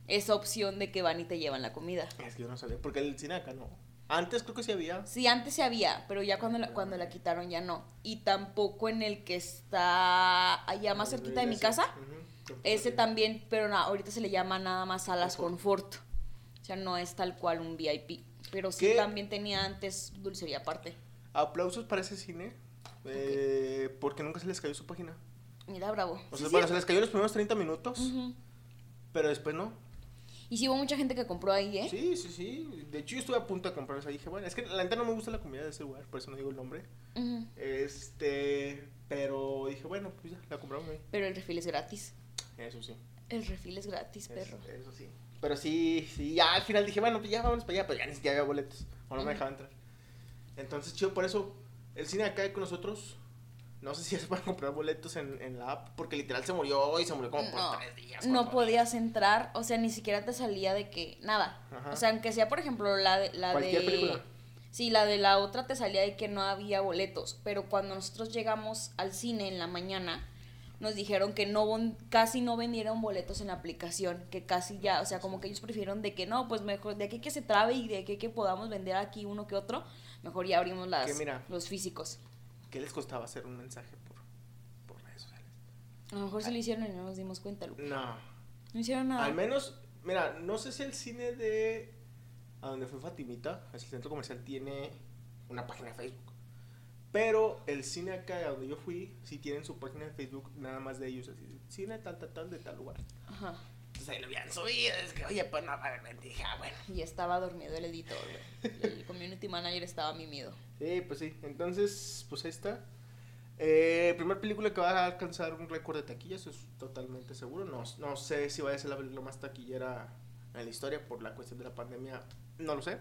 esa opción de que van y te llevan la comida. Es que yo no sabía, porque el cine acá no. Antes creo que sí había. Sí, antes se había, pero ya cuando la, cuando la quitaron ya no. Y tampoco en el que está allá más cerquita de mi casa. Ese también, pero no, ahorita se le llama nada más salas Confort. O sea, no es tal cual un VIP. Pero sí ¿Qué? también tenía antes dulcería aparte. Aplausos para ese cine. eh, porque nunca se les cayó su página. Mira, bravo. O Sí, sea, sí. bueno, se les cayó los primeros 30 minutos, pero después no. Y sí hubo mucha gente que compró ahí, ¿eh? Sí, sí, sí. De hecho, yo estuve a punto de comprar esa. Dije, bueno, es que la neta no me gusta la comida de ese lugar, por eso no digo el nombre. Este, pero dije, bueno, pues ya, la compramos ahí. Pero el refil es gratis. Eso sí. El refil es gratis, perro. Eso sí. Pero sí, sí, ya al final dije, bueno, pues ya vámonos para allá, pero ya ni siquiera había boletos. O no me Ujú. dejaban entrar. Entonces, chido, por eso, el cine acá con nosotros, no sé si se pueden comprar boletos en, en la app, porque literal se murió y se murió como por No, tres días. no podías entrar, o sea, ni siquiera te salía de que nada. Ajá. O sea, aunque sea, por ejemplo, la de la Cualquier de película. Sí, la de la otra te salía de que no había boletos, pero cuando nosotros llegamos al cine en la mañana, nos dijeron que no casi no vendieron boletos en la aplicación, que casi ya, o sea, como que ellos prefirieron de que no, pues mejor de aquí que se trabe y de aquí que podamos vender aquí uno que otro, mejor ya abrimos las mira. los físicos. ¿Qué les costaba hacer un mensaje por, por redes sociales? A lo mejor sí lo hicieron y no nos dimos cuenta, Lu. No. No hicieron nada. Al menos, mira, no sé si el cine de. A donde fue Fatimita, el centro comercial, tiene una página de Facebook. Pero el cine acá donde yo fui, sí tienen su página de Facebook, nada más de ellos, así, cine tal, tal, tal, de tal lugar. Ajá. Entonces ahí lo habían subido, es que, oye, pues no, a ver, dije, ah, bueno. Y estaba dormido el editor, güey. El community manager estaba mimido. Sí, pues sí, entonces, pues ahí está. Eh, primer película que va a alcanzar un récord de taquillas, eso es totalmente seguro. No, no sé si vaya a ser la película más taquillera en la historia por la cuestión de la pandemia, no lo sé.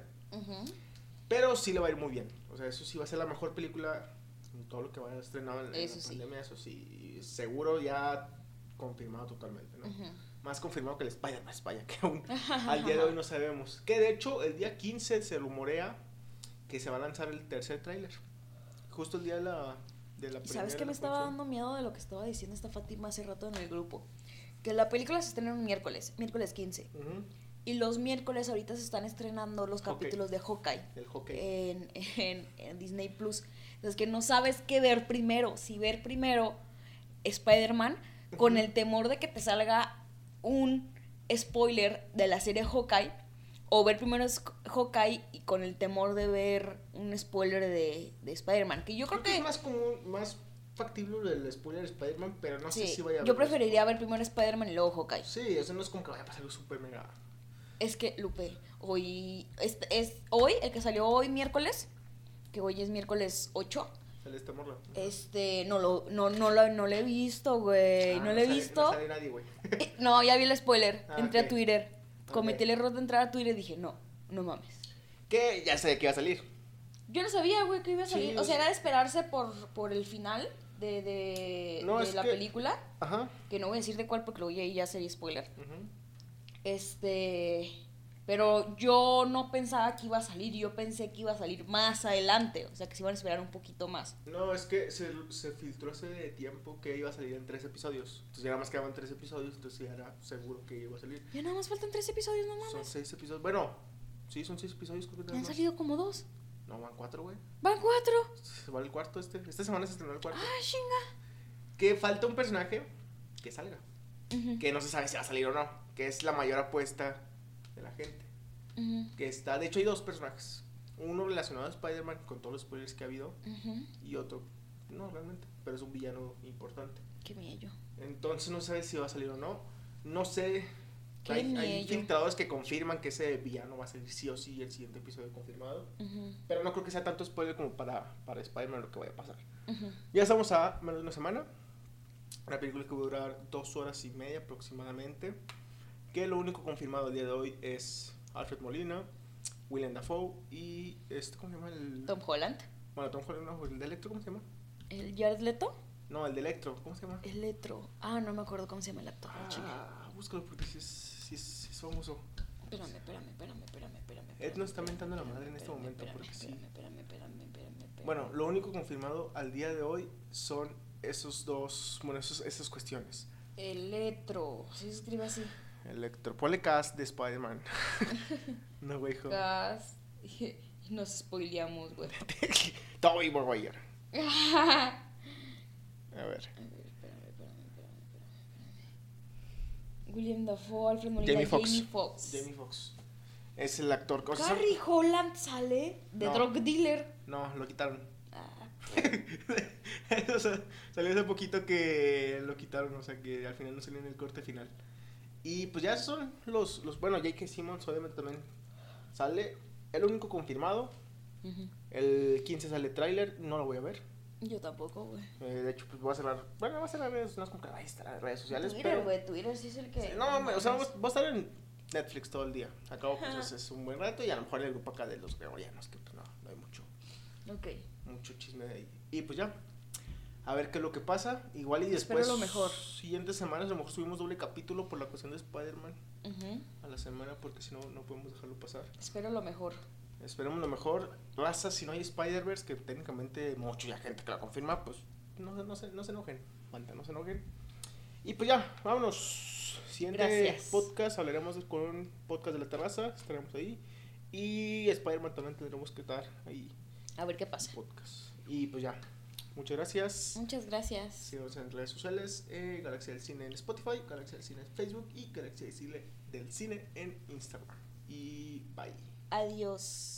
Pero sí le va a ir muy bien. O sea, eso sí va a ser la mejor película en todo lo que vaya a estrenado en, la sí. pandemia. Eso sí, seguro ya confirmado totalmente, ¿no? Ujú. Más confirmado que el Spider-Man Spider, que aún al día de hoy no sabemos. Que de hecho, el día 15 se rumorea que se va a lanzar el tercer tráiler. Justo el día de la, de la ¿Y ¿Sabes qué me estaba dando miedo de lo que estaba diciendo esta Fátima hace rato en el grupo? Que la película se estrena un miércoles, miércoles 15. Ujú, Y los miércoles ahorita se están estrenando los Hawkeye. capítulos de Hawkeye El hockey. en, en- en Disney Plus. Entonces que no sabes qué ver primero. Si ver primero Spider-Man con el temor de que te salga un spoiler de la serie Hawkeye. O ver primero Hawkeye y con el temor de ver un spoiler de, de Spider-Man. Que yo creo, Creo que que... es más común, más factible el spoiler de Spider-Man, pero no sé si vaya a yo preferiría ver primero Spider-Man y luego Hawkeye. Sí, eso no es como que vaya a pasar algo súper mega. Es que, Lupe, hoy es, es hoy, el que salió hoy miércoles, que hoy es miércoles 8, Sale este morro. este, no lo, no, no lo, no lo he visto, güey, Ah, no lo he sale- visto. No sale nadie, güey. Eh, No, ya vi el spoiler, Ah, entré a Twitter, cometí el error de entrar a Twitter y dije, no, no mames. Que ya sé que va a salir. Yo no sabía, güey, que iba a salir. o o sea, era de esperarse por, por el final de, de, No, de la que- película. Ajá. Que no voy a decir de cuál porque luego ya, ya sería spoiler. ujú. Este. Pero yo no pensaba que iba a salir. Yo pensé que iba a salir más adelante. O sea, que se iban a esperar un poquito más. No, es que se, se filtró hace tiempo que iba a salir en tres episodios. Entonces ya nada más quedaban tres episodios, entonces ya era seguro que iba a salir. Ya nada más faltan tres episodios, no Son mames. seis episodios. Bueno, sí, son seis episodios. Creo que han más. salido como dos. No, van cuatro, güey. Van cuatro. Se va el cuarto este. Esta semana se estrenó el cuarto. Ah, chinga. Que falta un personaje que salga. Que no se sabe si va a salir o no. Que es la mayor apuesta de la gente. ujú, Que está, de hecho hay dos personajes. Uno relacionado a Spider-Man con todos los spoilers que ha habido. ujú. Y otro, no realmente, pero es un villano importante. Qué bello. Entonces no sabes si va a salir o no. No sé. Qué Hay, hay filtradores que confirman que ese villano va a salir sí o sí el siguiente episodio confirmado. Ujú, Pero no creo que sea tanto spoiler como para, para Spider-Man lo que vaya a pasar. Ya estamos a menos de una semana. Una película que va a durar dos horas y media aproximadamente. Que lo único confirmado el día de hoy es Alfred Molina, William Dafoe y este, ¿cómo se llama? El, Tom Holland. Bueno, Tom Holland, no, el de Electro, ¿cómo se llama? ¿El Jared Leto? No, el de Electro, ¿cómo se llama? Electro. Ah, no me acuerdo cómo se llama el actor. Ah, búscalo porque sí es, famoso. Espérame, espérame, espérame, espérame, espérame. Ed nos está mentando la madre en este momento, espérame, porque sí. espérame, espérame, espérame. Bueno, lo único confirmado al día de hoy son esos dos, bueno, esos, esas cuestiones. Electro. ¿Sí se escribe así? Electro, ponle cast de Spider-Man. no, güey. Y nos spoileamos, güey. Tobey Maguire. A A ver. ver, espérame, espérame, espérame, espérame, espérame. William Dafoe, Alfred Molina, Jamie Foxx. Jamie Foxx. Jamie Foxx. Es el actor. o sea, Harry Holland sale de No. drug dealer. No, lo quitaron. Ah, O sea, salió hace poquito que lo quitaron, o sea que al final no salió en el corte final. Y pues ya son los, los bueno, J.K. Simmons obviamente también sale. El único confirmado, ujú. el 15 sale tráiler, no lo voy a ver. Yo tampoco, güey. Eh, de hecho, pues voy a cerrar, bueno, va a cerrar redes, no es como que vaya a estar redes sociales, Twitter, pero... güey. Twitter sí es el que. No, me- o sea, va a estar en Netflix todo el día. Acabo, pues es, es un buen rato y a lo mejor el grupo acá de los gregorianos, que pues, no, no hay mucho, Ok. mucho chisme de ahí. Y pues ya, a ver qué es lo que pasa. Igual y Espero después, lo mejor. siguientes semanas, a lo mejor subimos doble capítulo por la cuestión de Spider-Man Ujú. a la semana, porque si no, no podemos dejarlo pasar. Espero lo mejor. Esperemos lo mejor. Raza, si no hay Spider-Verse, que técnicamente mucho ya gente que la confirma, pues no, no, se, no se enojen. Banda, no se enojen. Y pues ya, vámonos. Siguiente Gracias. podcast, hablaremos con podcast de la terraza, estaremos ahí. Y Spider-Man también tendremos que estar ahí A ver qué pasa. podcast. Y pues ya, muchas gracias. Muchas gracias. Síganos en redes sociales, eh, Galaxia del Cine en Spotify, Galaxia del Cine en Facebook y Galaxia del Cine, del Cine en Instagram. Y bye. Adiós.